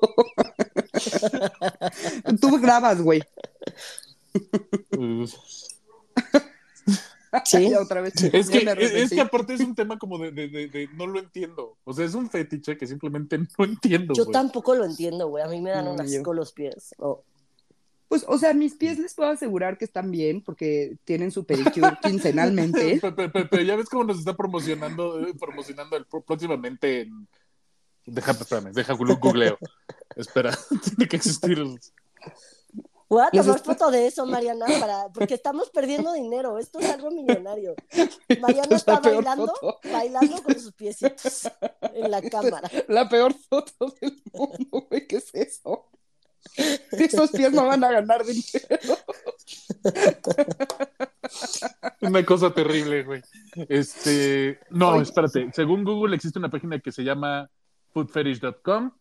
Tú grabas, güey. Sí. Otra vez. Es que, es, que aparte es un tema como de, de- de- de no lo entiendo. O sea, es un fetiche que simplemente no entiendo. Yo tampoco lo entiendo, güey. A mí me dan No, un ni yo. asco los pies. Oh. Pues, o sea, mis pies les puedo asegurar que están bien porque tienen su pedicure quincenalmente. Pe- pe- pe- Pero ya ves cómo nos está promocionando, eh, promocionando el próximamente en... Deja, espérame, deja googleo. Espera, tiene que existir. Voy a tomar está- foto de eso, Mariana, para... porque estamos perdiendo dinero. Esto es algo millonario. Mariana es está bailando, foto. bailando con sus piecitos en la cámara. La peor foto del mundo, güey. ¿Qué es eso? Esos pies no van a ganar dinero. Una cosa terrible, güey. Este, no, Oye. espérate. Según Google existe una página que se llama foodfetish.com,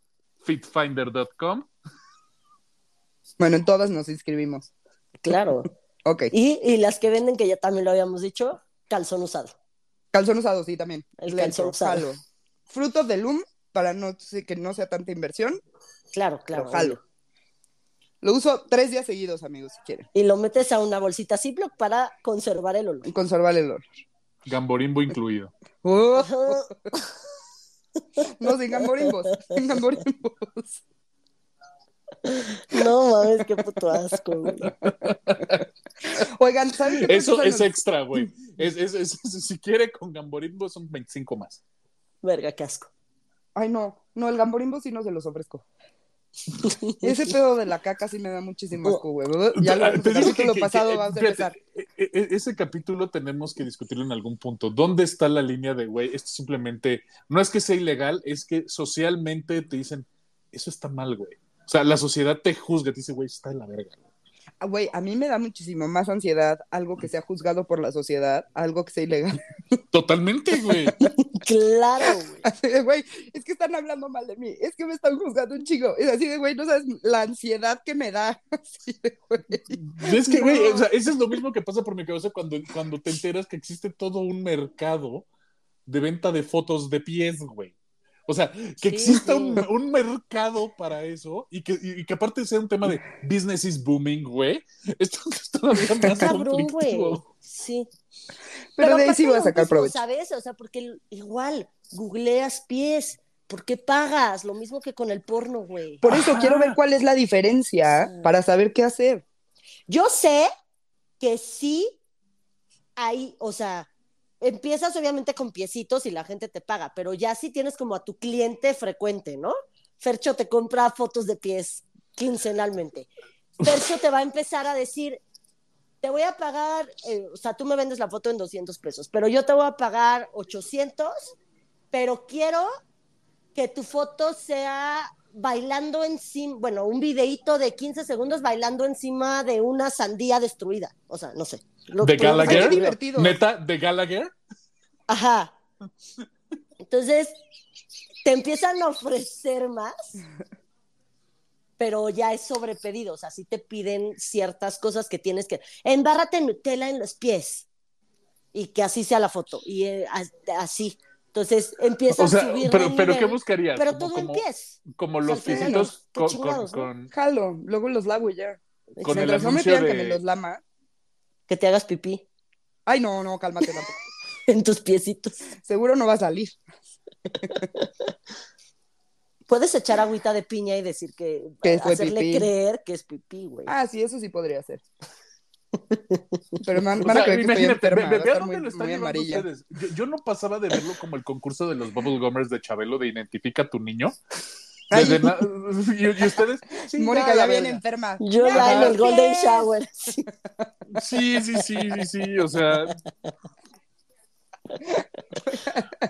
fitfinder.com. Bueno, en todas nos inscribimos. Claro. Ok. Y, y las que venden, que ya también lo habíamos dicho, calzón usado. Calzón usado, sí, también. El calzón entro, usado. jalo. Fruto de Loom, para no, que no sea tanta inversión, Claro, claro. jalo. Lo uso tres días seguidos, amigos, si quieren. Y lo metes a una bolsita Ziploc para conservar el olor. Y conservar el olor. Gamborimbo incluido. Uh, no, sin gamborimbos. Sin gamborimbos. No mames, qué puto asco, güey. Oigan, ¿saben qué Eso es extra, güey. Es, es- es- si quiere con gamborimbo son 25 más. Verga, qué asco. Ay, no. No, el gamborimbo sí no se los ofrezco. Ese pedo de la caca sí me da muchísimo asco, güey. Ya lo el capítulo que- pasado que- vas a empezar. e- e- ese capítulo tenemos que discutirlo en algún punto. ¿Dónde está la línea de, güey, esto simplemente, no es que sea ilegal, es que socialmente te dicen, eso está mal, güey. O sea, la sociedad te juzga, te dice, güey, está de la verga. güey". Ah, Güey, a mí me da muchísimo más ansiedad algo que sea juzgado por la sociedad, algo que sea ilegal. Totalmente, güey. Claro, güey. Así de, güey, es que están hablando mal de mí, es que me están juzgando un chico. Es así de, güey, no sabes la ansiedad que me da. Así de, güey. Es que, güey, o sea, eso es lo mismo que pasa por mi cabeza cuando, cuando te enteras que existe todo un mercado de venta de fotos de pies, güey. O sea, que Sí, exista sí. Un, un mercado para eso y que, y, y que aparte sea un tema de business is booming, güey. Esto es todavía más Cabrón, güey. Sí. Pero, de ahí sí voy a sacar provecho. ¿Sabes? O sea, porque igual, googleas pies. ¿Por qué pagas? Lo mismo que con el porno, güey. Por eso Ajá. quiero ver cuál es la diferencia Sí. para saber qué hacer. Yo sé que sí hay, o sea, empiezas obviamente con piecitos y la gente te paga, pero ya sí tienes como a tu cliente frecuente, ¿no? Fercho te compra fotos de pies quincenalmente. Fercho te va a empezar a decir, te voy a pagar, eh, o sea, tú me vendes la foto en 200 pesos, pero yo te voy a pagar 800, pero quiero que tu foto sea bailando encima, bueno, un videíto de 15 segundos bailando encima de una sandía destruida. O sea, no sé. Lo- ¿De Gallagher? Divertido. Neta, de Gallagher. Ajá. Entonces, te empiezan a ofrecer más, pero ya es sobrepedido. O sea, sí te piden ciertas cosas que tienes que. Embárrate Nutella en los pies y que así sea la foto. Y eh, as- así. Entonces empieza O sea, a subir. pero, pero ¿qué buscarías? Pero como, todo como, pies. como los qué con, con, Jalo, luego los lavo y ya. Con el Mientras no me pidan que me los lama. Que te hagas pipí Ay, no, no, cálmate tampoco. en tus piecitos. Seguro no va a salir. Puedes echar agüita de piña y decir que. Que hacerle pipí. creer que es pipí, güey. Ah, sí, eso sí podría ser. Pero O van a sea, creer que estoy imagínate, enferma, ve, va a ve a estar dónde muy, lo están amarilla. ustedes. Yo, yo no pasaba de verlo como el concurso de los Bubble Gummers de Chabelo de identifica a tu niño. Ay. Desde na- y, y ustedes, sí, Mónica ya, la viene enferma. Yo ya en el Golden. Shower. Sí, sí, sí, sí, sí, o sea.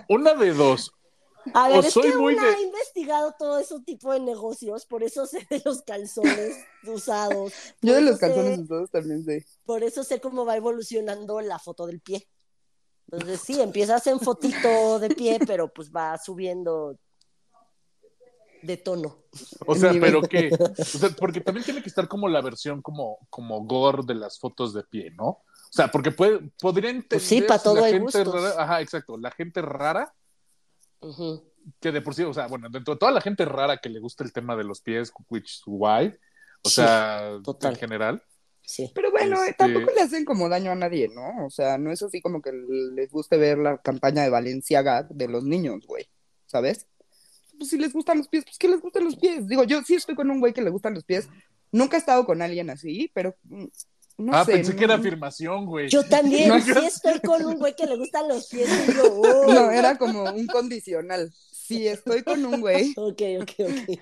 Una de dos. A ver, O es soy que muy una de- ha investigado todo ese tipo de negocios, por eso sé de los calzones usados. Yo de los sé- calzones usados también sé. Por eso sé cómo va evolucionando la foto del pie. Entonces, sí, empiezas en fotito de pie, pero pues va subiendo de tono. O sea, pero que, o sea, porque también tiene que estar como la versión como, como gore de las fotos de pie, ¿no? O sea, porque puede, podría entender Pues sí, pa' todo la hay gente gustos. rara, ajá, exacto, la gente rara, Que de por sí, o sea, bueno, dentro de toda la gente rara que le gusta el tema de los pies, which why, o Sí, sea, total. en general, Sí. Pero bueno, Este- tampoco le hacen como daño a nadie, ¿no? O sea, no es así como que les guste ver la campaña de Valenciaga de los niños, güey. ¿Sabes? Pues si les gustan los pies, pues que les gusten los pies. Digo, yo sí estoy con un güey que le gustan los pies. Nunca he estado con alguien así, pero mm, no ah, sé. pensé no- que era afirmación, güey. Yo también, No, sí estoy con un güey que le gustan los pies y yo, oh. No, era como un condicional. Si estoy con un güey, Ok, ok, ok.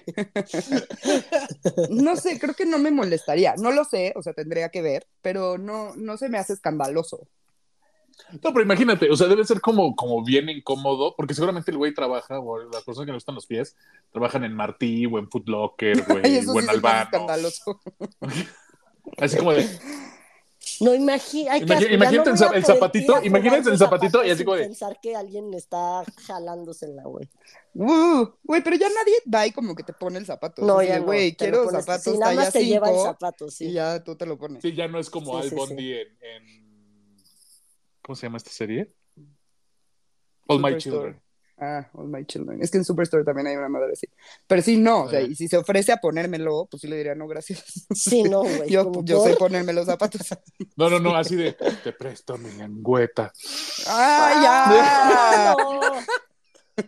no sé, creo que no me molestaría. No lo sé, o sea, tendría que ver, pero no, no se me hace escandaloso. No, pero imagínate, o sea, debe ser como, como bien incómodo, porque seguramente el güey trabaja, o las personas que le gustan los pies, trabajan en Martí o en Foot Locker, güey, o sí en hace Albano. escandaloso. Así como de, No, hay que imagínate no el zapatito, imagínate el zapatito y así como de- pensar que alguien está jalándosela, güey. Uh, Güey, pero ya nadie va y como que te pone el zapato. No, ya no. Güey, quiero pones- zapatos sí, nada más te lleva el 5 zapato, sí. y ya tú te lo pones. sí, ya no es como Sí, Al sí, Bondi en, en- ¿Cómo se llama esta serie? All My. Children. Ah, All My Children. Es que en Superstore también hay una madre así. Pero sí, no, o sea, y si se ofrece a ponérmelo, pues sí le diría no, gracias. Sí, no, güey. Yo, yo por- sé ponerme los zapatos. No, no, no, así de, te presto mi lengüeta. ¡Ah, ya! ¡No!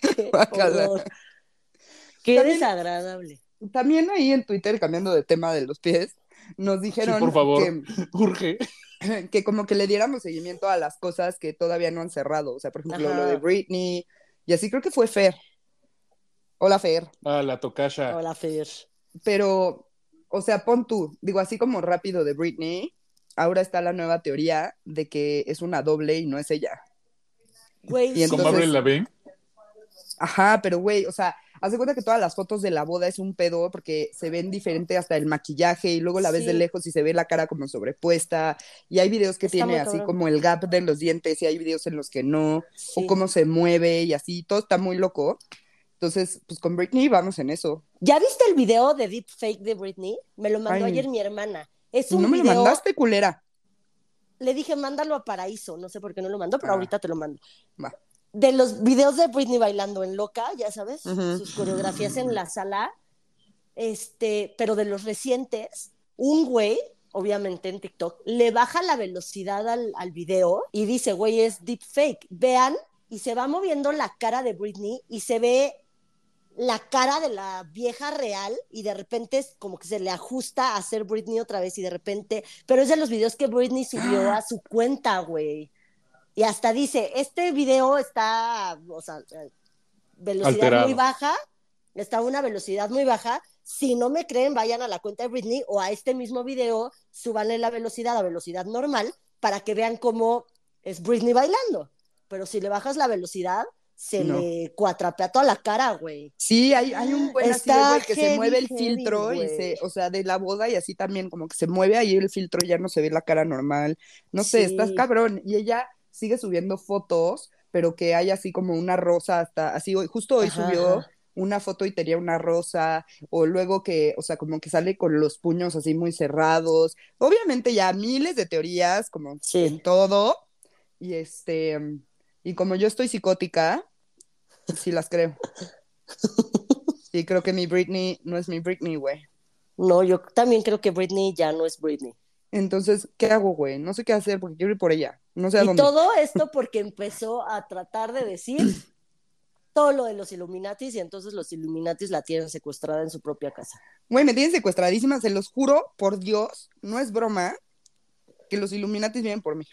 Qué. Qué También- desagradable. También ahí en Twitter, cambiando de tema de los pies, nos dijeron Sí, por favor. que, Urge. que como que le diéramos seguimiento a las cosas que todavía no han cerrado. O sea, por ejemplo, Ajá. lo de Britney, y así creo que fue Fer. Hola, Fer. Ah, la tocasha. Hola, Fer. Pero, o sea, pon tú, digo, así como rápido de Britney, ahora está la nueva teoría de que es una doble y no es ella. Güey, Y sí. ¿Con entonces- Avril Lavigne? Ajá, pero güey, o sea, haz de cuenta que todas las fotos de la boda es un pedo porque se ven diferente hasta el maquillaje y luego la ves de lejos y se ve la cara como sobrepuesta y hay videos que Está tiene así como el gap de los dientes y hay videos en los que no, sí. o cómo se mueve y así, todo está muy loco. Entonces, pues con Britney vamos en eso. ¿Ya viste el video de Deep Fake de Britney? Me lo mandó Ay. ayer mi hermana. Es un No me lo mandaste, culera. le dije, mándalo a Paraíso. No sé por qué no lo mandó, pero Ah. ahorita te lo mando. Va. De los videos de Britney bailando en Loca, ya sabes, sus coreografías en la sala, este, pero de los recientes, un güey, obviamente en TikTok, le baja la velocidad al, al video y dice, güey, es deepfake. Vean, y se va moviendo la cara de Britney y se ve la cara de la vieja real y de repente es como que se le ajusta a ser Britney otra vez y de repente, pero es de los videos que Britney subió a su cuenta, güey. Y hasta dice, este video está, o sea, velocidad Alterado. muy baja, está a una velocidad muy baja. Si no me creen, vayan a la cuenta de Britney o a este mismo video, súbanle la velocidad a velocidad normal para que vean cómo es Britney bailando. Pero si le bajas la velocidad, se No. le cuatrapea toda la cara, güey. Sí, hay, hay un buen así de Está güey que se mueve el heavy, filtro y se, o sea, de la boda y así también, como que se mueve ahí el filtro y ya no se ve la cara normal. No sé, Sí. estás cabrón. Y ella sigue subiendo fotos, pero que hay así como una rosa hasta, así hoy, justo hoy Ajá, subió una foto y tenía una rosa, o luego que, o sea, como que sale con los puños así muy cerrados. Obviamente ya miles de teorías, como Sí. en todo. Y este, y como yo estoy psicótica, sí las creo. Y creo que mi Britney no es mi Britney, güey. No, yo también creo que Britney ya no es Britney. Entonces, ¿qué hago, güey? No sé qué hacer porque quiero ir por ella. No sé a Y dónde. todo esto porque empezó a tratar de decir todo lo de los Illuminatis y entonces los Illuminatis la tienen secuestrada en su propia casa. Güey, me tienen secuestradísima, se los juro, por Dios, no es broma, que los Illuminatis vienen por mí.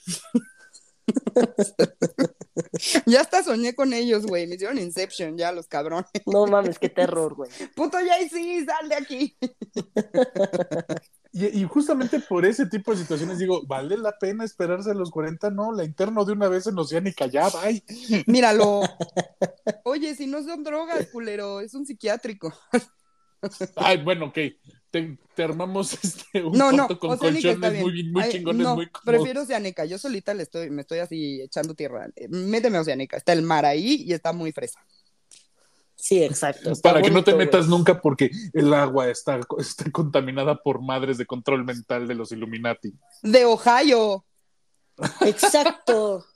ya hasta soñé con ellos, güey. Me hicieron Inception, ya, los cabrones. No mames, qué terror, güey. Puto sí, sal de aquí. Y, y justamente por ese tipo de situaciones digo, ¿vale la pena esperarse a los 40? No, la interno de una vez en Oceánica, ya, bye. Míralo. Oye, si no son drogas, culero, es un psiquiátrico. Ay, bueno, ok. Te, te armamos este, un No, no, con Oceánica colchones muy, muy Ay, chingones, no, muy cómodos. prefiero Oceánica. Yo solita le estoy, me estoy así echando tierra. Eh, Méteme a Oceánica. Está el mar ahí y está muy fresa. Sí, exacto. está Para que no te metas nunca porque el agua está, está contaminada por madres de control mental de los Illuminati. De Ohio. Exacto.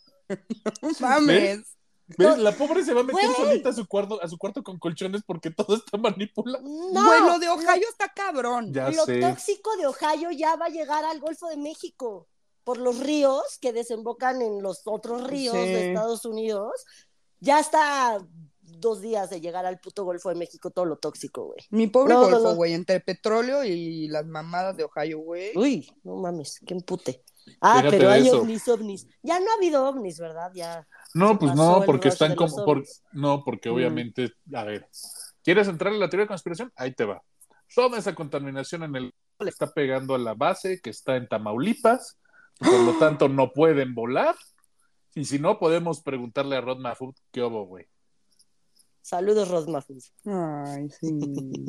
No mames. ¿Ves? La pobre se va a meter solita a su cuarto, a su cuarto con colchones porque todo está manipulado. No, lo de Ohio está cabrón. Ya lo sé. tóxico de Ohio ya va a llegar al Golfo de México por los ríos que desembocan en los otros ríos Sí. de Estados Unidos. Ya está dos días de llegar al puto Golfo de México todo lo tóxico, güey. Mi pobre No, Golfo, no. güey, entre petróleo y las mamadas de Ohio, güey. Uy, no mames, qué empute. Ah, Fíjate pero hay eso. ovnis, ovnis. Ya no ha habido ovnis, ¿verdad? Ya. No, pues no, porque están como. Por, no, porque Mm. obviamente. A ver, ¿quieres entrar en la teoría de conspiración? Ahí te va. Toda esa contaminación en el le está pegando a la base que está en Tamaulipas, por lo tanto no pueden volar. Y si no, podemos preguntarle a Rod Mahfoud qué hubo, güey. Saludos, Rosmafus. Ay, sí.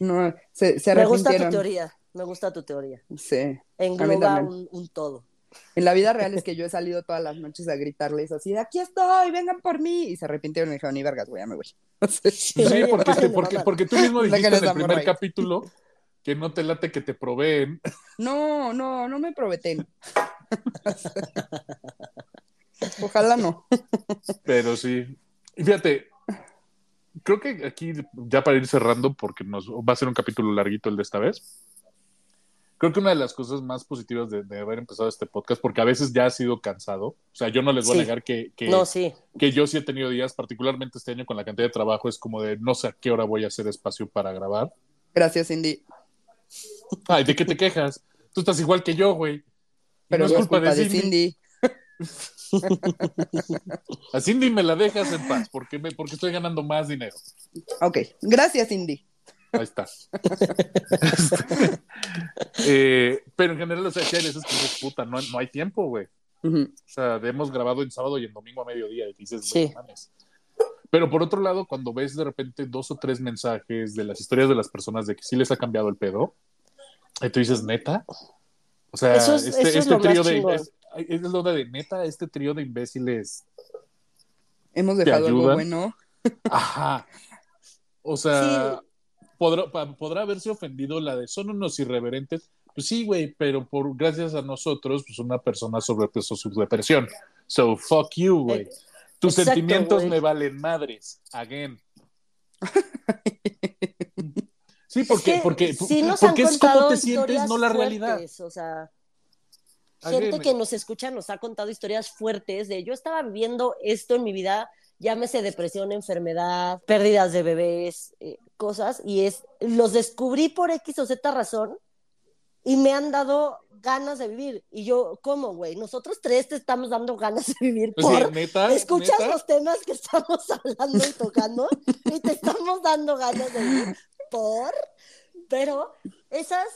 No, se, se Me gusta tu teoría. Me gusta tu teoría. Sí. Engloba un, un todo. En la vida real es que yo he salido todas las noches a gritarles así de aquí estoy, vengan por mí. Y se arrepintieron y dijeron, ni vergas, güey, ya me voy. Sí, porque, porque, porque tú mismo dijiste en el primer capítulo que no te late que te proveen. No, no, no me proveten. Ojalá no. Pero sí. Y fíjate, creo que aquí, ya para ir cerrando, porque nos va a ser un capítulo larguito el de esta vez. Creo que una de las cosas más positivas de, de haber empezado este podcast, porque a veces ya ha sido cansado. O sea, yo no les voy Sí. a negar que, que, No, sí. que yo sí he tenido días, particularmente este año con la cantidad de trabajo, es como de no sé a qué hora voy a hacer espacio para grabar. Gracias, Cindy. Ay, ¿de qué te quejas? Tú estás igual que yo, güey. Pero no es culpa de Cindy. A Cindy me la dejas en paz, porque, me, porque estoy ganando más dinero. Ok, gracias, Cindy. Ahí está. Eh, pero en general, o sea, sí hay veces que dices, puta, no, no hay tiempo, güey. O sea, hemos grabado en sábado y en domingo a mediodía y dices, Sí. "Güey, mames". Pero por otro lado, cuando ves de repente dos o tres mensajes de las historias de las personas de que sí les ha cambiado el pedo, y tú dices, neta. O sea, Eso es- este, este trío de. Es, es lo de neta, este trío de imbéciles. Hemos dejado algo bueno. Ajá. O sea, podrá, podrá haberse ofendido la de son unos irreverentes. Pues sí, güey, pero por gracias a nosotros, pues una persona sobrepeso su depresión. So fuck you, güey. Tus Exacto, sentimientos me valen madres. Again. Sí, porque, porque, porque es como te sientes, no la realidad. fuertes, O sea, Again, gente que nos escucha nos ha contado historias fuertes de yo estaba viviendo esto en mi vida, llámese depresión, enfermedad, pérdidas de bebés, eh, cosas, y es, los descubrí por X o Z razón y me han dado ganas de vivir. Y yo, ¿cómo, güey? Nosotros tres te estamos dando ganas de vivir Pues sí, por... neta, Escuchas neta. los temas que estamos hablando y tocando y te estamos dando ganas de vivir por, pero esas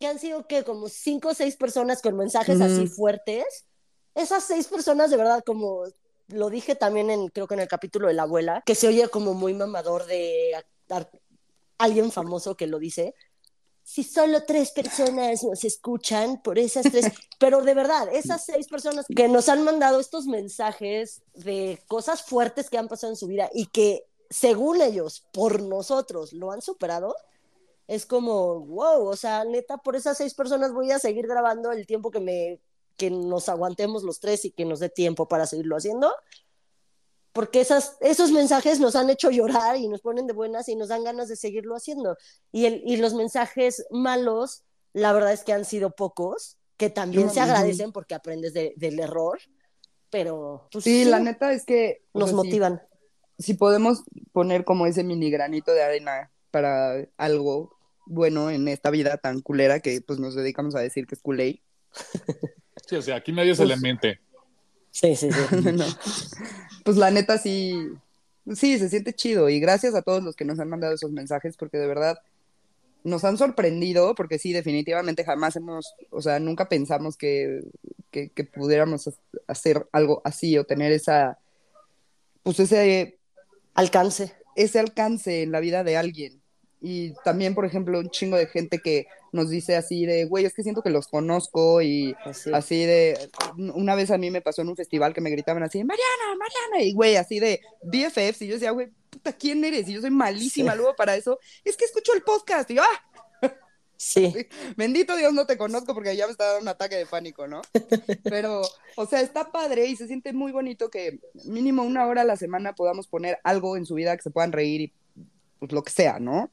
que han sido que como cinco o seis personas con mensajes así fuertes, esas seis personas de verdad como lo dije también en creo que en el capítulo de la abuela, que se oye como muy mamador de alguien famoso que lo dice. Si solo tres personas nos escuchan por esas tres, pero de verdad, esas seis personas que nos han mandado estos mensajes de cosas fuertes que han pasado en su vida y que según ellos, por nosotros, lo han superado, es como, wow, o sea, neta, por esas seis personas voy a seguir grabando el tiempo que me que nos aguantemos los tres y que nos dé tiempo para seguirlo haciendo. Porque esas, esos mensajes nos han hecho llorar y nos ponen de buenas y nos dan ganas de seguirlo haciendo. Y, el, y los mensajes malos, la verdad es que han sido pocos, que también Yo- se agradecen porque aprendes de- del error, pero pues, Sí, la neta es que o nos sea, motivan. si podemos poner como ese mini granito de arena para algo bueno en esta vida tan culera que pues nos dedicamos a decir que es culé. Sí, o sea, aquí nadie se le Pues- miente. Sí, sí, sí. No. Pues la neta sí, sí, se siente chido y gracias a todos los que nos han mandado esos mensajes porque de verdad nos han sorprendido porque sí, definitivamente jamás hemos, o sea, nunca pensamos que, que, que pudiéramos hacer algo así o tener esa, pues ese Alcance. ese alcance en la vida de alguien. Y también, por ejemplo, un chingo de gente que nos dice así de, güey, es que siento que los conozco y Así. así de, una vez a mí me pasó en un festival que me gritaban así, Mariana, Mariana, y güey, así de BFFs, y yo decía, güey, puta, ¿quién eres? Y yo soy malísima Sí. luego para eso, es que escucho el podcast, y yo, ah, Sí. bendito Dios no te conozco porque ya me está dando un ataque de pánico, ¿no? Pero, o sea, está padre y se siente muy bonito que mínimo una hora a la semana podamos poner algo en su vida que se puedan reír y pues lo que sea, ¿no?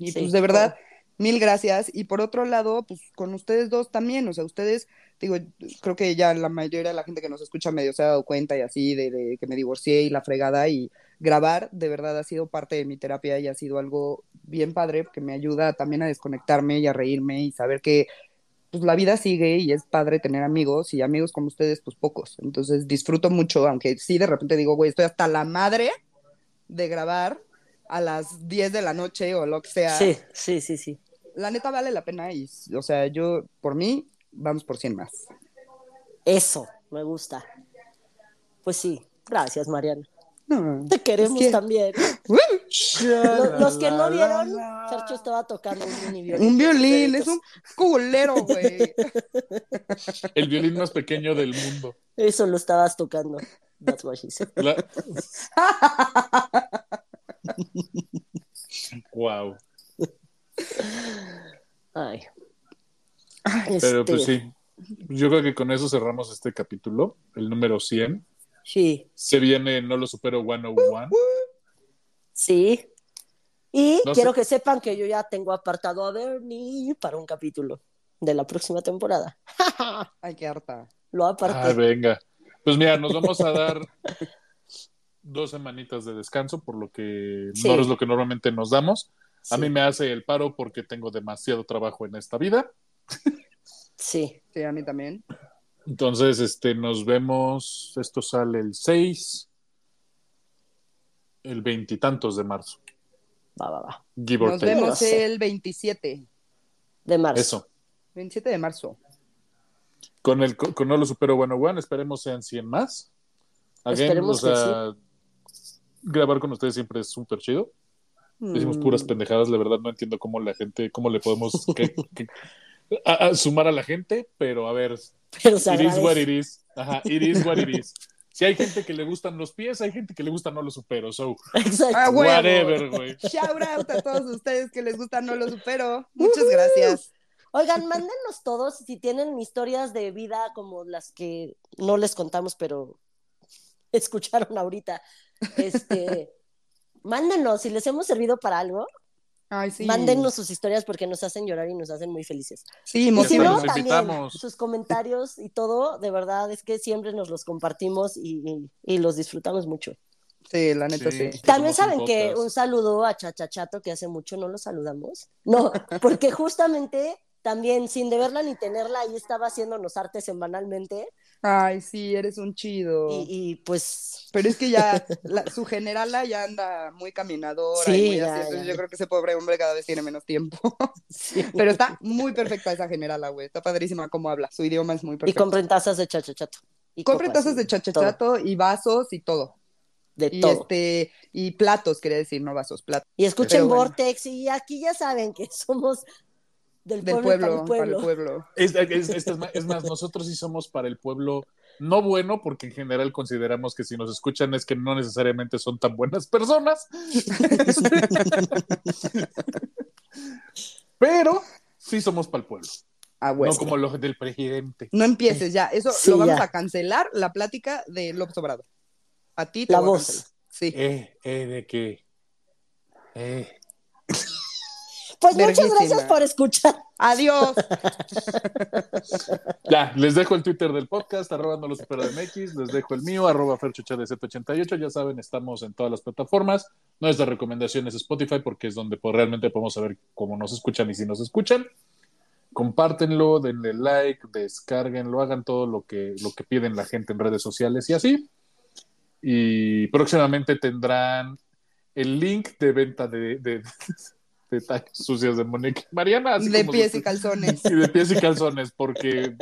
Y Sí, pues de verdad, mil gracias. Y por otro lado, pues con ustedes dos también, o sea, ustedes, digo, creo que ya la mayoría de la gente que nos escucha medio se ha dado cuenta y así de, de que me divorcié y la fregada y grabar de verdad ha sido parte de mi terapia y ha sido algo bien padre que me ayuda también a desconectarme y a reírme y saber que pues la vida sigue y es padre tener amigos y amigos como ustedes pues pocos. Entonces disfruto mucho, aunque sí de repente digo, güey, estoy hasta la madre de grabar a las 10 de la noche o lo que sea. Sí, sí, sí, sí. La neta vale la pena y, o sea, yo por mí vamos por 100 más. Eso, me gusta. Pues sí, gracias, Mariana. No, Te queremos es que- también. Los, los que no vieron, Fercho estaba tocando un mini violín. Un violín, es un culero, güey. El violín más pequeño del mundo. Eso lo estabas tocando. That's what she said. La- wow. Ay. Pero pues Este, sí. Yo creo que con eso cerramos este capítulo, el número 100. Sí, Se viene No lo supero 101. sí. Y No quiero sé. que sepan que yo ya tengo apartado a Bernie para un capítulo de la próxima temporada. Ay, qué harta. Lo Ah, aparté. venga. Pues mira, nos vamos a dar dos semanitas de descanso, por lo que Sí. no es lo que normalmente nos damos. A mí me hace el paro porque tengo demasiado trabajo en esta vida. sí. Sí, a mí también. Entonces, este, nos vemos. Esto sale el 6, el veintitantos de marzo. Va, va, va. Give Nos vemos el 27. De marzo. Eso. 27 de marzo. Con el con No lo supero 101, esperemos sean 100 más. Again, Esperemos o sea, grabar con ustedes siempre es súper chido. Decimos Mm. puras pendejadas, la verdad no entiendo cómo la gente, cómo le podemos que- que- a- a sumar a la gente, pero a ver, Pero it is what it is. Ajá, it is what it is. Si hay gente que le gustan los pies, hay gente que le gusta no lo supero, so Exacto. Ah, huevo. whatever, güey. Shout out a todos ustedes que les gusta No Lo Supero. Muchas gracias. Oigan, mándenos todos si tienen historias de vida como las que no les contamos, pero escucharon ahorita. Este, mándenos si les hemos servido para algo. Ay, sí. Mándennos sus historias porque nos hacen llorar y nos hacen muy felices. Sí, Y si no, también sus comentarios y todo, de verdad es que siempre nos los compartimos y, y- y los disfrutamos mucho. Sí, la neta Sí. sí. También un saben que un saludo a Chachachato, que hace mucho no lo saludamos. No, porque justamente también sin deberla ni tenerla, ahí estaba haciéndonos arte semanalmente Ay, sí, eres un chido. y, y, pues Pero es que ya la- su generala ya anda muy caminadora Sí, y muy ya, así, entonces ya. yo creo que ese pobre hombre cada vez tiene menos tiempo. sí. Pero está muy perfecta esa generala, güey. Está padrísima cómo habla. Su idioma es muy y perfecto. compren tazas de Chachachato. Y Compren copas tazas y de chachachato y vasos y todo. De Y todo. este y platos, quería decir, no vasos, platos. Y escuchen pero bueno. Vortex y aquí ya saben que somos del Del pueblo, pueblo, para para el el pueblo. Es, es- es más, es más, nosotros sí somos para el pueblo no bueno, porque en general consideramos que si nos escuchan es que no necesariamente son tan buenas personas. Pero sí somos para el pueblo, Ah, bueno. no como los del presidente. No empieces ya. Eso Sí, lo vamos ya. a cancelar, la plática de López Obrador. A ti te La voy a voz. cancelar. Sí. Eh, eh, de que. Eh. Pues muchas gracias por escuchar. Adiós. Ya, les dejo el Twitter del podcast, arroba no lo supera MX, les dejo el mío, arroba ferchochadz88, ya saben, estamos en todas las plataformas. Nuestra recomendación es Spotify porque es donde pues, realmente podemos saber cómo nos escuchan y si nos escuchan. Compártenlo, denle like, descárguenlo, hagan todo lo que, lo que piden la gente en redes sociales y así. Y próximamente tendrán el link de venta de, de, de tallos sucios de Mónica Mariana. así De como pies y calzones. y de pies y calzones, porque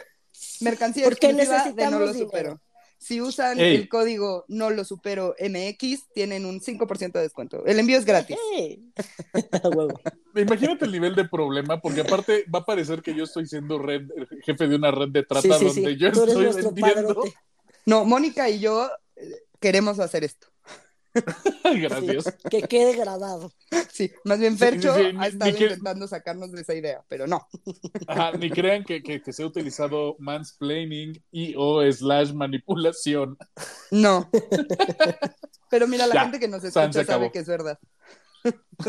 Mercancía Porque exclusiva de No necesitamos Lo. Supero. Si usan Ey. el código No Lo Supero MX, tienen un 5% de descuento. El envío es gratis. Imagínate el nivel de problema, porque aparte va a parecer que yo estoy siendo red, jefe de una red de trata Sí, sí, sí. donde yo Tú estoy vendiendo. padrote. No, Mónica y yo eh, queremos hacer esto. Gracias. Sí, que quede grabado. Sí, más bien Sí, Fercho sí, sí, ha estado ni intentando sacarnos de esa idea, pero no. Ajá, ni crean que, que, que se ha utilizado mansplaining y o slash manipulación. No. Pero mira, la Ya, gente que nos escucha sabe que es verdad.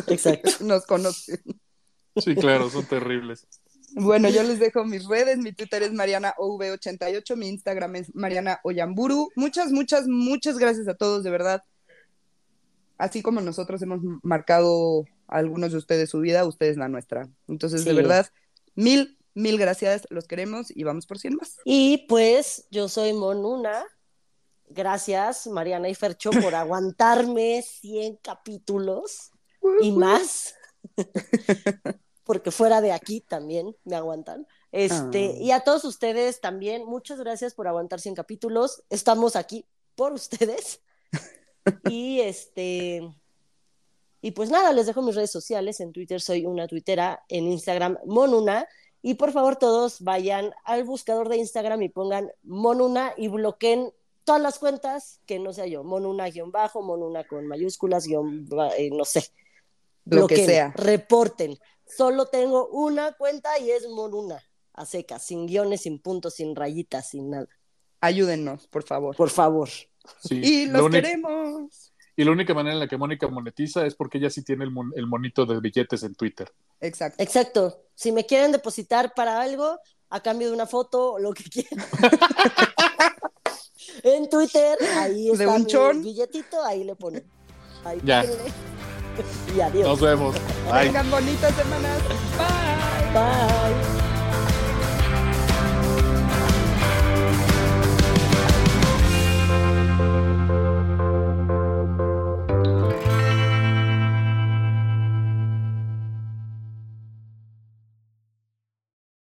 Exacto. Nos conoce. Sí, claro, son terribles. Bueno, yo les dejo mis redes. Mi Twitter es MarianaOV88. Mi Instagram es Mariana Oyamburu. Muchas, muchas, muchas gracias a todos, de verdad. Así como nosotros hemos marcado a algunos de ustedes su vida, ustedes la nuestra. Entonces, de verdad, mil, mil gracias. Los queremos y vamos por 100 más. Y pues yo soy Monuna. Gracias, Mariana y Fercho, por aguantarme 100 capítulos y más. Porque fuera de aquí también me aguantan. Este, Ah. Y a todos ustedes también, muchas gracias por aguantar 100 capítulos. Estamos aquí por ustedes. Y este. Y pues nada, les dejo mis redes sociales. En Twitter soy una tuitera, en Instagram Monuna. Y por favor, todos vayan al buscador de Instagram y pongan Monuna y bloqueen todas las cuentas que no sea yo. Monuna guion bajo, Monuna con mayúsculas, guion, eh, no sé. Lo que sea. Reporten. Solo tengo una cuenta y es Monuna, a secas, sin guiones, sin puntos, sin rayitas, sin nada. Ayúdennos, por favor. Por favor. Sí, Y los queremos. Y la única manera en la que Mónica monetiza es porque ella sí tiene el, mon- el monito de billetes en Twitter. Exacto. Exacto. Si me quieren depositar para algo, a cambio de una foto o lo que quieran. en Twitter, ahí está un mi chon. billetito, ahí le ponen. Ahí Ya. píquenle. Y adiós. Nos vemos. Bye. Tengan bonitas semanas. Bye. Bye.